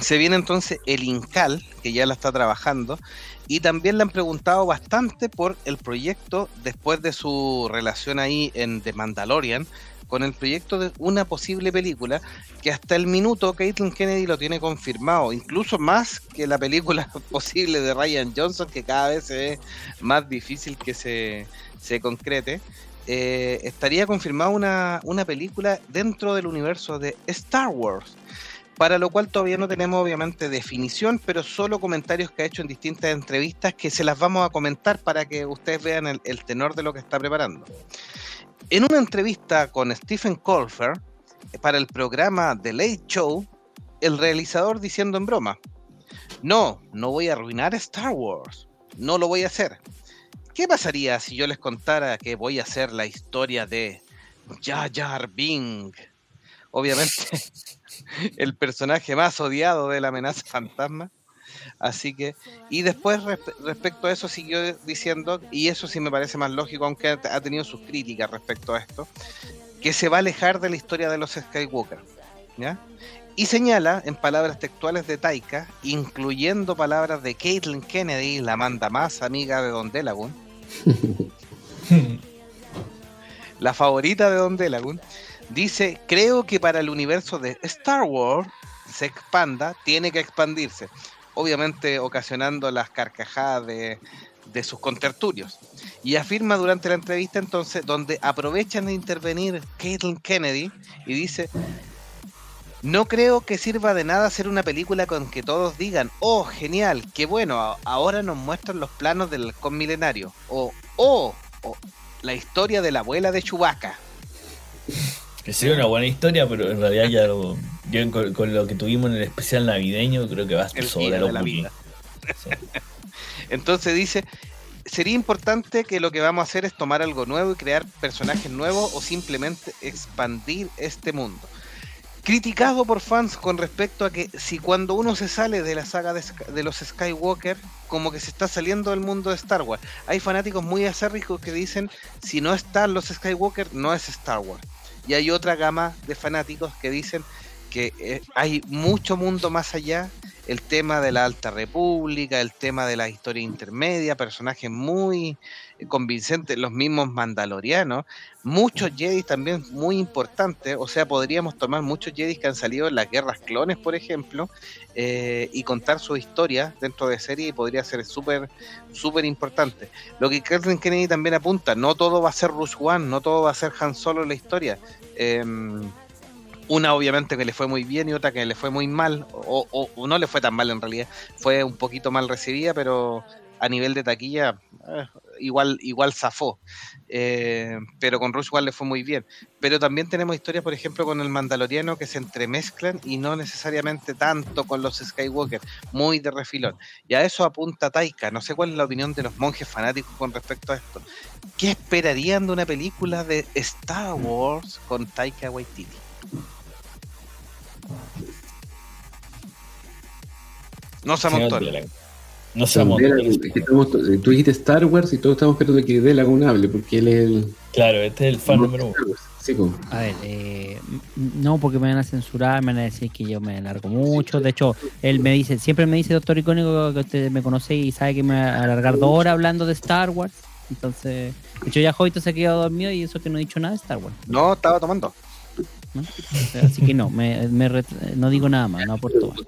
Se viene entonces el Incal, que ya la está trabajando, y también le han preguntado bastante por el proyecto después de su relación ahí en The Mandalorian, con el proyecto de una posible película que hasta el minuto Caitlin Kennedy lo tiene confirmado, incluso más que la película posible de Ryan Johnson, que cada vez es más difícil que se, se concrete. Eh, estaría confirmada una, una película dentro del universo de Star Wars para lo cual todavía no tenemos obviamente definición, pero solo comentarios que ha hecho en distintas entrevistas que se las vamos a comentar para que ustedes vean el, tenor de lo que está preparando. En una entrevista con Stephen Colfer eh, para el programa The Late Show, el realizador diciendo en broma, no, no voy a arruinar Star Wars, no lo voy a hacer. ¿Qué pasaría si yo les contara que voy a hacer la historia de Jar Bing? Obviamente, el personaje más odiado de la amenaza fantasma. Así que, y después respe- respecto a eso siguió diciendo, y eso sí me parece más lógico, aunque ha, ha tenido sus críticas respecto a esto, que se va a alejar de la historia de los Skywalker. ¿ya? Y señala, en palabras textuales de Taika, incluyendo palabras de Caitlin Kennedy, la manda más amiga de Don Delagun, la favorita de Don Delagun, dice, creo que para el universo de Star Wars se expanda, tiene que expandirse. Obviamente ocasionando las carcajadas de, sus contertulios. Y afirma durante la entrevista entonces, donde aprovechan de intervenir Caitlin Kennedy y dice, no creo que sirva de nada hacer una película con que todos digan, oh, genial, qué bueno, ahora nos muestran los planos del halcón milenario. O, oh, la historia de la abuela de Chewbacca.
Que sería una buena historia, pero en realidad ya lo, yo con, con lo que tuvimos en el especial navideño creo que va a
de la vida.
Sí.
Entonces dice, sería importante que lo que vamos a hacer es tomar algo nuevo y crear personajes nuevos o simplemente expandir este mundo. Criticado por fans con respecto a que si cuando uno se sale de la saga de, de los Skywalker, como que se está saliendo del mundo de Star Wars. Hay fanáticos muy acérricos que dicen, si no están los Skywalker, no es Star Wars. Y hay otra gama de fanáticos que dicen que eh, hay mucho mundo más allá el tema de la Alta República, el tema de la historia intermedia, personajes muy convincentes, los mismos mandalorianos, muchos Jedi también muy importantes, o sea, podríamos tomar muchos Jedi que han salido en las guerras clones, por ejemplo, eh, y contar su historia dentro de serie podría ser súper, súper importante. Lo que Kathleen Kennedy también apunta, no todo va a ser Rush One, no todo va a ser Han Solo en la historia. Em, una obviamente que le fue muy bien y otra que le fue muy mal, o, o- no le fue tan mal en realidad, fue un poquito mal recibida, pero a nivel de taquilla eh, igual, igual zafó. Eh, pero con Rush One le fue muy bien. Pero también tenemos historias, por ejemplo, con el Mandaloriano que se entremezclan y no necesariamente tanto con los Skywalker, muy de refilón. Y a eso apunta Taika. No sé cuál es la opinión de los monjes fanáticos con respecto a esto. ¿Qué esperarían de una película de Star Wars con Taika Waititi? No se
Señor. Delagun. No se amontona.
Delagun, es que tú dijiste Star Wars y todos estamos esperando que Delagun hable, porque él es el.
Claro, este es el fan número uno.
Star Wars. Sí.
A ver, eh, no, porque me van a censurar, me van a decir que yo me alargo mucho. De hecho, él me dice, siempre me dice, doctor icónico, que usted me conoce y sabe que me va a alargar dos horas hablando de Star Wars. Entonces, de hecho, ya Jovito se ha quedado dormido y eso que no he dicho nada de Star Wars.
No, estaba tomando.
Así que no, me, me ret- no digo nada más, no aporto más.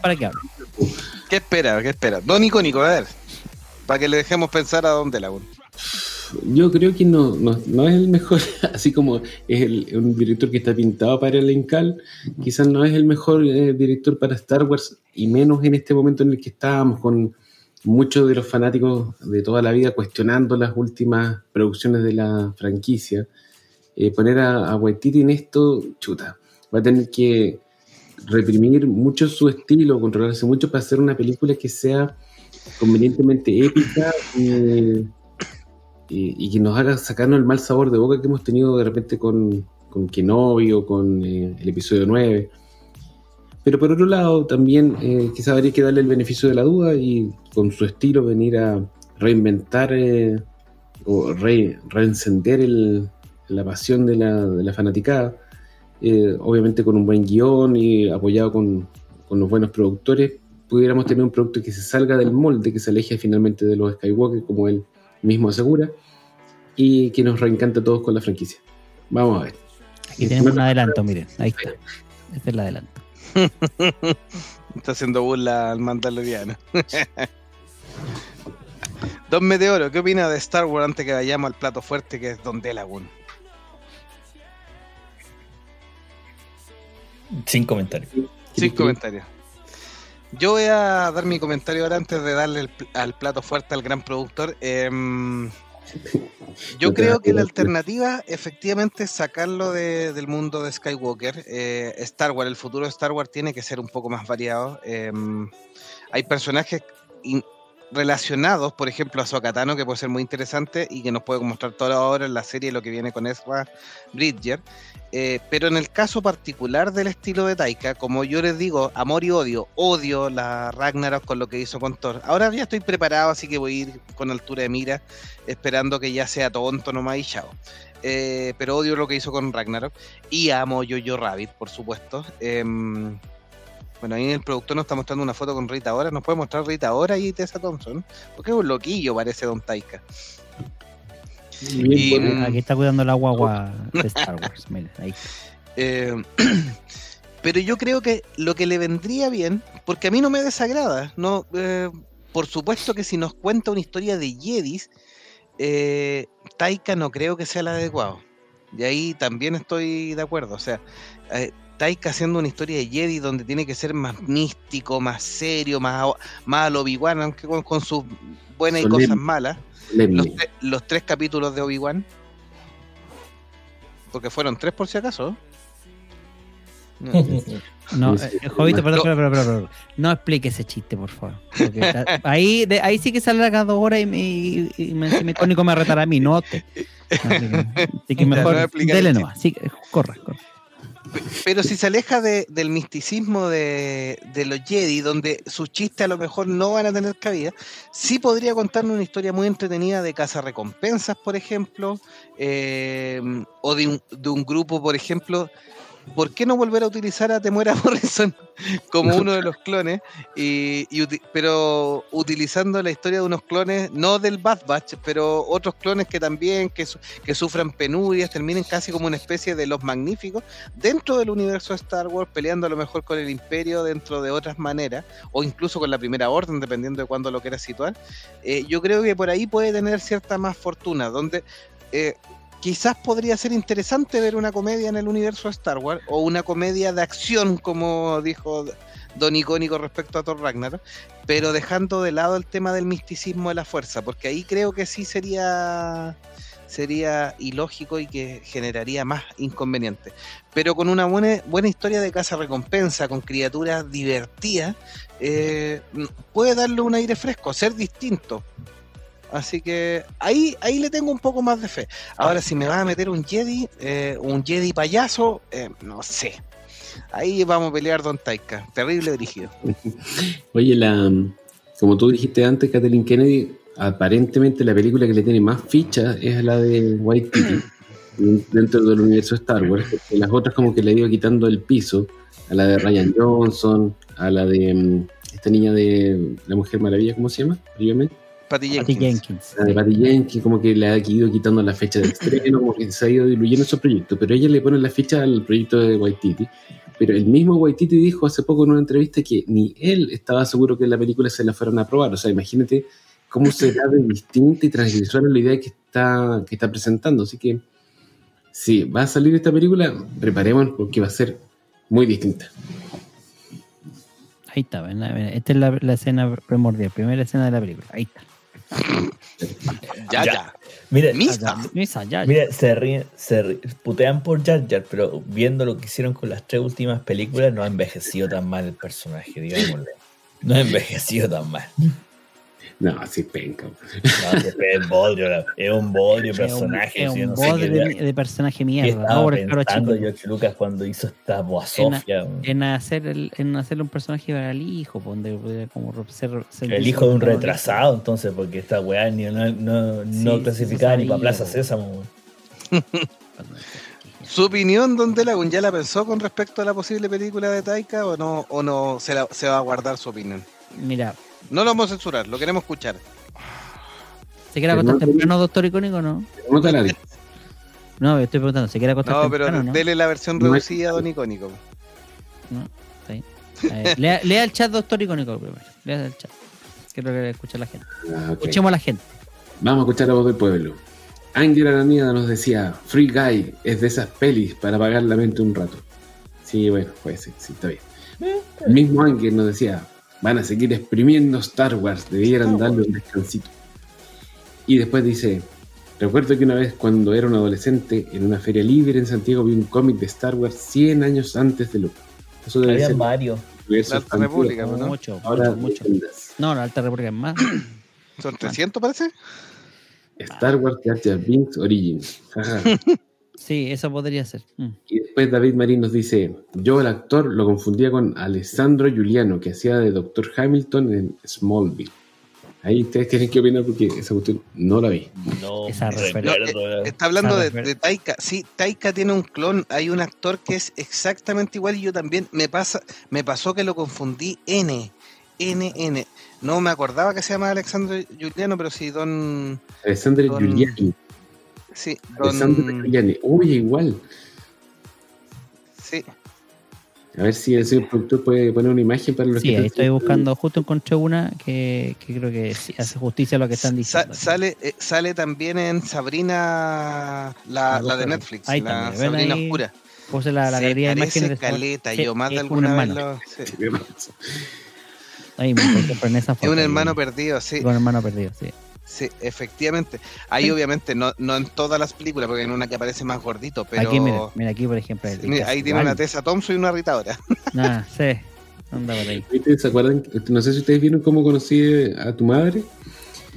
Para
qué hablo.
¿Qué espera? ¿Qué espera? Don Icónico, a ver. Para que le dejemos pensar a Don Delagun.
Yo creo que no, no, no es el mejor, así como es el- un director que está pintado para el Encal, quizás no es el mejor eh, director para Star Wars, y menos en este momento en el que estábamos con muchos de los fanáticos de toda la vida cuestionando las últimas producciones de la franquicia. Eh, poner a, a en esto, chuta, va a tener que reprimir mucho su estilo, controlarse mucho para hacer una película que sea convenientemente épica y, que nos haga sacarnos el mal sabor de boca que hemos tenido de repente con, con Kenobi o con eh, el episodio 9. Pero por otro lado, también eh, quizás habría que darle el beneficio de la duda y con su estilo venir a reinventar eh, o re- reencender el- la pasión de la, de la fanaticada. Eh, obviamente con un buen guion y apoyado con, con los buenos productores, pudiéramos tener un producto que se salga del molde, que se aleje finalmente de los Skywalker, como él mismo asegura, y que nos reencante a todos con la franquicia. Vamos a ver.
Aquí tenemos un adelanto, miren. Ahí está. Este es el adelanto.
Está haciendo burla al mandaloriano. Don Meteoro, ¿qué opina de Star Wars antes que vayamos al plato fuerte que es Don Delagun?
Sin comentarios.
Sin comentarios. Yo voy a dar mi comentario ahora antes de darle el al plato fuerte al gran productor. Em, yo creo que la alternativa efectivamente es sacarlo de- del mundo de Skywalker. Eh, Star Wars, el futuro de Star Wars tiene que ser un poco más variado. Em, hay personajes in- relacionados, por ejemplo, a Sokatano, que puede ser muy interesante y que nos puede mostrar toda ahora en la serie lo que viene con Ezra Bridger. Eh, pero en el caso particular del estilo de Taika, como yo les digo, amor y odio, odio la Ragnarok con lo que hizo con Thor. Ahora ya estoy preparado, así que voy a ir con altura de mira, esperando que ya sea tonto nomás y chao. Eh, pero odio lo que hizo con Ragnarok. Y amo Jojo Rabbit, por supuesto. Em, bueno, ahí el productor nos está mostrando una foto con Rita Ora. ¿Nos puede mostrar Rita Ora y Tessa Thompson? Porque es un loquillo, parece Don Taika. Y-
bueno,
Aquí está cuidando la guagua de Star Wars. Miren, ahí.
Eh, pero yo creo que lo que le vendría bien, porque a mí no me desagrada, no, eh, por supuesto que si nos cuenta una historia de Jedis, eh, Taika no creo que sea el adecuado. Y ahí también estoy de acuerdo. O sea, Taika haciendo una historia de Jedi donde tiene que ser más místico, más serio, más, más al Obi-Wan, aunque con, con sus buenas y cosas malas. Los, tre- los tres capítulos de Obi-Wan. Porque fueron tres por si acaso. No.
No, eh, Jovito, perdón, perdón, perdón, perdón. No explique ese chiste, por favor. Ahí, de- ahí sí que sale la cada hora y, me, y, y me, si me cónico me retará a mí, no te. Así que, así que mejor dele
el
nomás. Sí, corra, corra.
Pero si se aleja de- del misticismo de, de los Jedi, donde sus chistes a lo mejor no van a tener cabida, sí podría contarnos una historia muy entretenida de recompensas, por ejemplo, eh, o de un, de un grupo, por ejemplo. ¿Por qué no volver a utilizar a Temuera Morrison como uno de los clones? Y, pero utilizando la historia de unos clones, no del Bad Batch, pero otros clones que también que, su- que sufran penurias, terminen casi como una especie de los magníficos dentro del universo de Star Wars, peleando a lo mejor con el Imperio dentro de otras maneras, o incluso con la Primera Orden, dependiendo de cuándo lo quieras situar. Eh, yo creo que por ahí puede tener cierta más fortuna, donde eh, quizás podría ser interesante ver una comedia en el universo de Star Wars, o una comedia de acción, como dijo Don Icónico respecto a Thor Ragnarok, pero dejando de lado el tema del misticismo de la fuerza, porque ahí creo que sí sería sería ilógico y que generaría más inconvenientes. Pero con una buena, buena historia de casa recompensa, con criaturas divertidas, eh, puede darle un aire fresco, ser distinto. Así que ahí, ahí le tengo un poco más de fe. Ahora, si me vas a meter un Jedi, eh, un Jedi payaso, eh, no sé. Ahí vamos a pelear Don Taika. Terrible dirigido.
Oye, la, como tú dijiste antes, Kathleen Kennedy, aparentemente la película que le tiene más ficha es la de White Kitty dentro del universo Star Wars, porque las otras como que le ido quitando el piso a la de Ryan Johnson, a la de mm, esta niña de La Mujer Maravilla, ¿cómo se llama? Previamente.
Patty
Patty
Jenkins.
La de Patty Jenkins, como que le ha ido quitando la fecha de estreno, como que se ha ido diluyendo esos proyectos, pero ella le pone la fecha al proyecto de Waititi. Pero el mismo Waititi dijo hace poco en una entrevista que ni él estaba seguro que la película se la fueran a aprobar. O sea, imagínate cómo será de distinta y transgresora la idea que está, que está presentando. Así que, si va a salir esta película, preparemos porque va a ser muy distinta.
Ahí está, esta es la, la escena primordial, primera escena de la película. Ahí está.
Ya,
Ya.
ya.
Mira,
Misa.
Misa, ya, ya.
Mira, se ríen, se ri- putean por Jar Jar, pero viendo lo que hicieron con las tres últimas películas, no ha envejecido tan mal el personaje, digámosle. No ha envejecido tan mal.
No, así penca.
No, que es bodrio, es un bodrio
Es un-
personaje.
es
sí,
un
no sé
bodrio de, de personaje mierda.
estaba pensando. George Lucas cuando hizo esta boasofia.
En hacer el, en hacerle un personaje para el hijo, donde como ser, ser-
El hijo de un retrasado, entonces, porque esta weá ni, no, no, no
Sí,
clasificaba
sí,
ni para
sí,
Plaza. Sésamo.
¿Su opinión, Don Delagun, ya la pensó con respecto a la posible película de Taika o no, o no se, la- se va a guardar su opinión?
Mira,
No lo vamos a censurar, lo queremos escuchar.
¿se quiere
Pero
acostar
no-
temprano, doctor Icónico o no?
No te la di.
No, me estoy preguntando, ¿se quiere acostar
No, pero
temprano no?
dele la versión
No
reducida, Don Icónico.
No, está bien. Eh, lea, lea el chat, doctor Icónico, primero. Lea el chat. Quiero que escuche la gente.
Ah.
Escuchemos a la gente.
Vamos a escuchar la voz del pueblo. Ángel Araneda nos decía, Free Guy es de esas pelis para apagar la mente un rato. Sí, bueno, puede ser, sí, está bien. El mismo Ángel nos decía, van a seguir exprimiendo Star Wars, debieran
Star
darle un descansito. Y después dice, recuerdo que una vez cuando era un adolescente en una feria libre en Santiago vi un cómic de Star Wars 100 años antes de lo Eso debe
Había
ser universo
La Alta. República, ¿no?
Mucho,
Ahora
mucho, mucho. No, la Alta República es más.
¿Son 300 parece?
Star Wars Jar Jar Binks Origins.
Sí, eso podría ser. Mm.
Y después David Marín nos dice, yo el actor lo confundía con Alessandro Giuliano, que hacía de Dr. Hamilton en Smallville. Ahí ustedes tienen que opinar porque esa cuestión no la vi.
No
Esa
recuerdo.
Está hablando de, de Taika. Sí, Taika tiene un clon. Hay un actor que es exactamente igual y yo también. Me pasa, me pasó que lo confundí N. N, N. No me acordaba que se llama Alexandro Giuliano, pero sí, don.
Alessandro
Con-
Giuliani.
Sí, don.
Giuliani. Oye, igual.
Sí,
A ver si el señor productor puede poner una imagen para los
Sí,
que
ahí estoy buscando, justo encontré una que, que creo que sí hace justicia a lo que están
Sa-
diciendo.
sale, eh, sale también en Sabrina, la, de. Netflix,
Ahí
la
también,
Sabrina
ahí,
Oscura.
Puse la, la
Se
galería de imágenes. de-
caleta,
Sí,
yo más de
es un
alguna vez
hermano.
lo... sí.
Ahí me en esa
Es un
ahí,
hermano perdido, sí.
Con hermano perdido, sí.
Sí, efectivamente. Ahí obviamente no, no en todas las películas, porque en una que aparece más gordito, pero
Aquí, mira, mira, aquí por ejemplo.
Mira, ahí tiene una Tessa Thompson y una Rita ahora.
Ah, sí. Anda por ahí.
¿Ustedes ¿Se acuerdan? No sé si ustedes vieron cómo conocí a tu madre.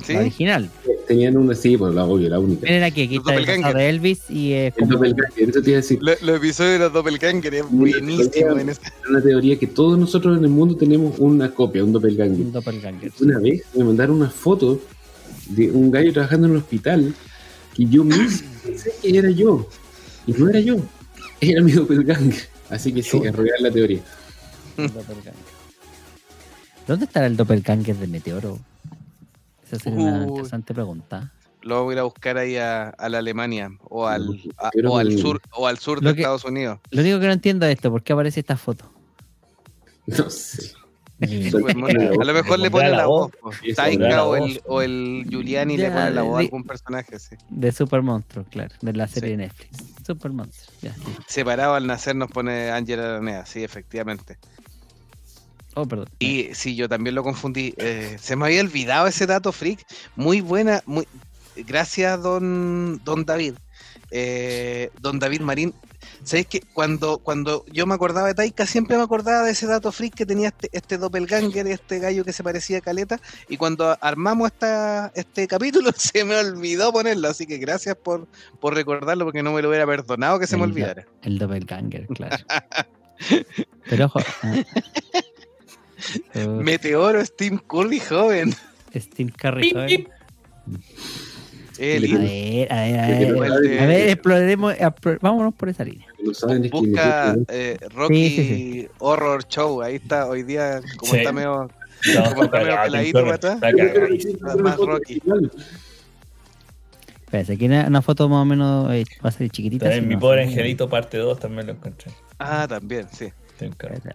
¿Sí?
La original.
Tenían una, sí, pues la obvio, la única.
Aquí
Los
está el de Elvis y es
El
como
eso te iba a decir.
Lo- Los episodios de los Doppelganger es buenísimo en ese-
una teoría que todos nosotros en el mundo tenemos una copia, un doppelganger.
un doppelganger.
Una vez me mandaron una foto de un gallo trabajando en un hospital que yo mismo pensé que era yo. Y no era yo. Era mi doppelganger. Así que sí, real la teoría.
¿Dónde estará el doppelganger de Meteoro? Esa sería una interesante pregunta.
Lo voy a ir a buscar ahí a, a la Alemania o al, a- o al sur o al sur de
que-
Estados Unidos.
Lo único que no entiendo es esto, ¿por qué aparece esta foto?
No sé.
Pues, bueno, a lo mejor le pone la voz.
Eso,
Taika o
voz.
el, o el Giuliani le
Ya,
pone la voz a algún personaje, sí.
de Super Monstruo, claro, de la serie
Sí.
de Netflix. Super Monstruo, ya.
Separado al nacer nos pone Ángela Aranea, sí, efectivamente.
Oh, perdón.
Y sí, yo también lo confundí. Eh, se me había olvidado ese dato freak. Muy buena, muy gracias, don, don David. Eh, don David Marín. ¿Sabéis que cuando, cuando yo me acordaba de Taika, siempre me acordaba de ese dato freak que tenía este, este doppelganger, este gallo que se parecía a Caleta? Y cuando armamos esta, este capítulo, se me olvidó ponerlo. Así que gracias por, por recordarlo, porque no me lo hubiera perdonado que se me
El
olvidara.
El doppelganger, claro. Pero ojo. ah.
Meteoro Steam Curry joven.
Steve Curry, ¿sabes?
El
A ver, a ver, a
El
ver. A ver, exploremos, explo- vámonos por esa línea.
Busca eh, Rocky
Sí, sí,
Horror Show. Ahí está, hoy día, como
Sí.
está medio. Como está. Más- Rocky.
Espérate, aquí una, una foto más o menos eh, va a ser chiquitita.
También mi
no,
pobre angelito parte 2 también lo encontré.
Ah, también, sí.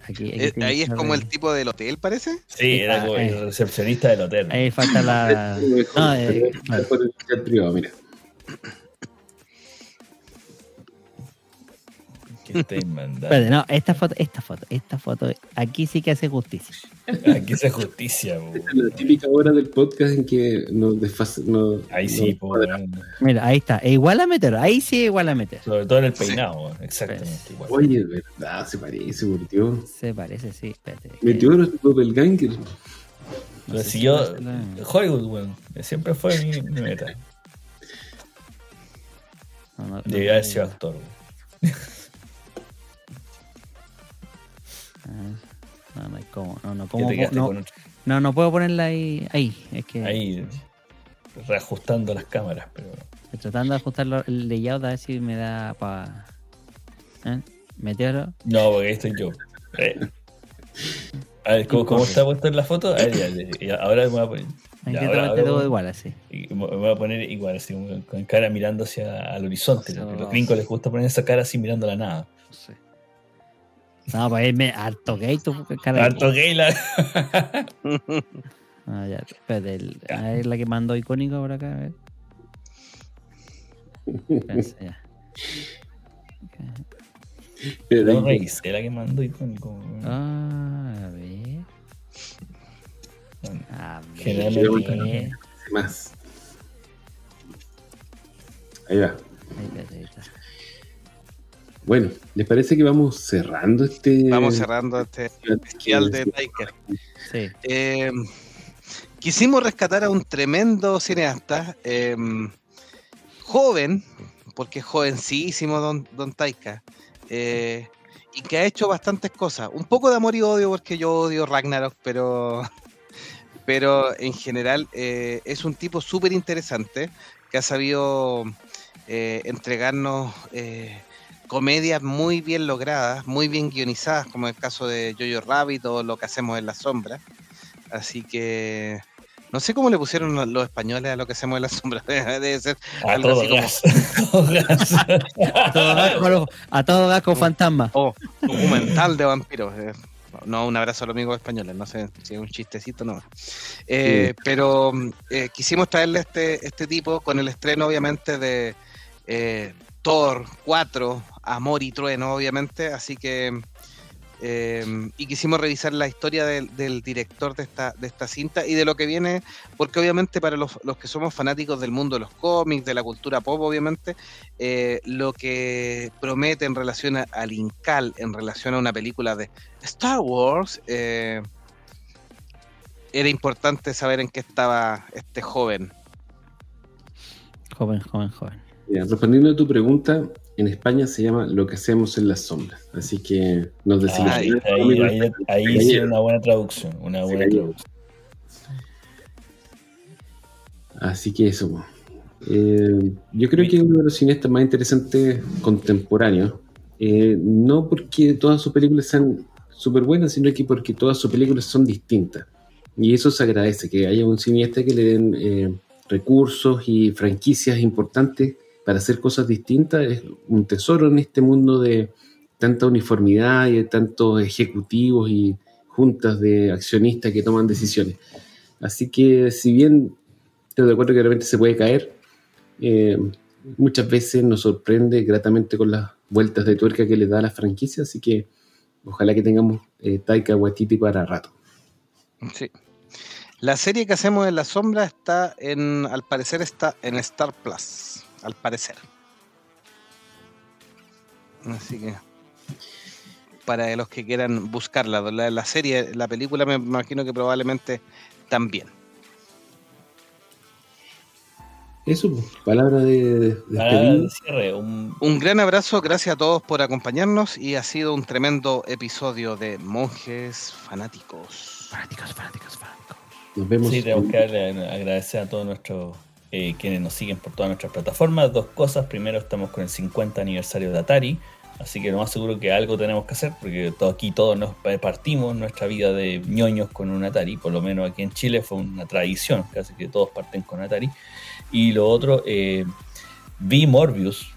Aquí- aquí
Eh, ahí es como el tipo del hotel, parece.
Sí, era como
eh.
el recepcionista del hotel.
Ahí falta la. No, eh, claro.
Privado, mira.
Estáis mandando.
No, esta foto, esta foto, esta foto, aquí sí que hace justicia.
Aquí se justicia.
Esta es la típica hora del podcast en que nos desfas- nos-
Ahí sí, weón.
Mira, ahí está, es igual a meter, ahí sí es igual a meter.
Sobre todo en el peinado, weón. exactamente igual.
Oye, de verdad, se parece, por Dios.
Se parece, sí, espérate.
Meteoro es doppelganger.
Pero
sé
si
si la-
Hollywood, weón, siempre fue mi, mi meta.
No, no, no,
Debía haber sido actor, weón.
No, no hay cómo, no, no, cómo, no, no, no puedo ponerla ahí, ahí, es que
ahí reajustando las cámaras, pero
tratando de ajustar el layout a ver si me da para ¿Eh? Meteoro.
No, porque ahí estoy yo. Eh. A ver, ¿cómo, cómo está puesto en la foto? A ver, ya, ya, ya, ahora me voy a poner. ya,
Intenta
ahora-
verte
ahora
todo igual así.
me voy a poner igual, así, con- cara mirando hacia el horizonte.
Eso.
Los gringos les gusta poner esa cara así mirando a la nada.
Sí. No, para irme harto gay, tu cara. de
Harto
gay.
la.
Ah, ya, espérate, el- a ver la que mandó icónico por acá, a ver. Espérense, ya.
Pero
No revisé la que mandó icónico.
Ah, a ver. A
Generalmente-
ver.
más. Ahí va.
Ahí está, ahí está.
Bueno, ¿les parece que vamos cerrando este.
Vamos cerrando este especial de Taika.
Sí.
Eh, quisimos rescatar a un tremendo cineasta, eh, joven, porque es jovencísimo Don, don Taika, eh, y que ha hecho bastantes cosas. Un poco de amor y odio, porque yo odio Ragnarok, pero, pero en general eh, es un tipo súper interesante que ha sabido eh, entregarnos eh, comedias muy bien logradas, muy bien guionizadas, como el caso de Jojo Rabbit o lo que hacemos en la sombra. Así que no sé cómo le pusieron los- los españoles a lo que hacemos en la sombra. Debe ser
A
algo
todo
así como-
gas. Gas.
A todo gas con- a todo gas con fantasma.
oh, documental de vampiros. eh. No, un abrazo a los amigos españoles, no sé si es un chistecito no. Eh, Pero eh, quisimos traerle este, este tipo con el estreno, obviamente, de eh, Thor 4, Amor y Trueno, obviamente. Así que. eh, y quisimos revisar la historia del, del director de esta, de esta cinta y de lo que viene, porque obviamente para los, los que somos fanáticos del mundo de los cómics, de la cultura pop, obviamente, eh, lo que promete en relación a- al Incal, en relación a una película de Star Wars, eh, era importante saber en qué estaba este joven.
Joven, joven, joven.
Mira, respondiendo a tu pregunta, en España se llama Lo que hacemos en las sombras. Así que nos decimos.
Ah, ahí, ahí, ahí, ahí una buena traducción. Una buena traducción.
Así que eso. Eh, yo creo que es uno de los cineastas más interesantes contemporáneos. Eh, no porque todas sus películas sean súper buenas, sino que porque todas sus películas son distintas. Y eso se agradece, que haya un cineasta que le den eh, recursos y franquicias importantes para hacer cosas distintas. Es un tesoro en este mundo de tanta uniformidad y de tantos ejecutivos y juntas de accionistas que toman decisiones. Así que si bien estoy de acuerdo que de repente se puede caer, eh, muchas veces nos sorprende gratamente con las vueltas de tuerca que le da a la franquicia, así que ojalá que tengamos eh, Taika Waititi para rato.
Sí. La serie que hacemos en la sombra está en, al parecer está en Star Plus, al parecer. Así que para los que quieran buscarla, la, la serie, la película me imagino que probablemente también.
Eso, pues, palabra de, de
Palabra
despedida.
de cierre. Un,
Un gran abrazo, gracias a todos por acompañarnos y ha sido un tremendo episodio de Monjes Fanáticos.
Fanáticos, fanáticos, fanáticos.
Nos vemos.
Sí, tenemos que agradecer a todos nuestros eh, quienes nos siguen por todas nuestras plataformas. Dos cosas. Primero, estamos con el 50 aniversario de Atari. Así que lo más seguro que algo tenemos que hacer, porque todo, aquí todos nos partimos nuestra vida de ñoños con un Atari, por lo menos aquí en Chile fue una tradición, casi que todos parten con Atari. Y lo otro, eh, vi Morbius,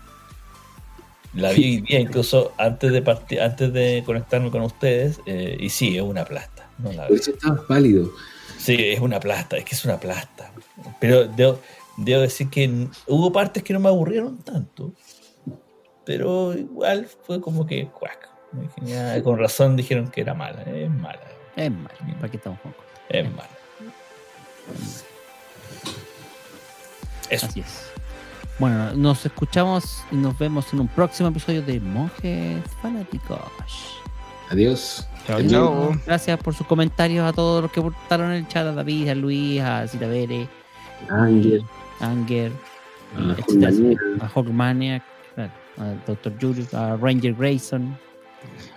la vi hoy día incluso antes de partir, antes de conectarme con ustedes, eh, y sí, es una plasta. No la
Por eso estabas pálido.
Sí, es una plasta, es que es una plasta. Pero debo, debo decir que hubo partes que no me aburrieron tanto. Pero igual fue como que cuac. Dije, "Ya, Con razón dijeron que era mala. Es mala.
Es malo. ¿Para qué estamos con
Es mala. Eso.
Así es. Bueno, nos escuchamos y nos vemos en un próximo episodio de Monjes Fanáticos.
Adiós.
Chao,
chao.
Gracias por sus comentarios a todos los que votaron en el chat, a David, a Luis, a Cita Bere,
Ángel,
Anger,
a Julián,
a Hawkmaniac, a Dr. Julius, a Ranger Grayson.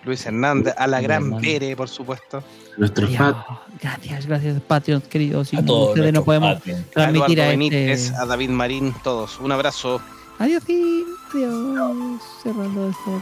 Luis Hernández, a la gran. Pere, por supuesto.
a nuestros
Adiós.
fans.
Gracias, gracias, Patreon, queridos. Sin
A todos
ustedes no podemos.
A
transmitir a
Benítez,
este.
a David Marín, todos. Un abrazo.
Adiós. sí. Dios, cerrando esto.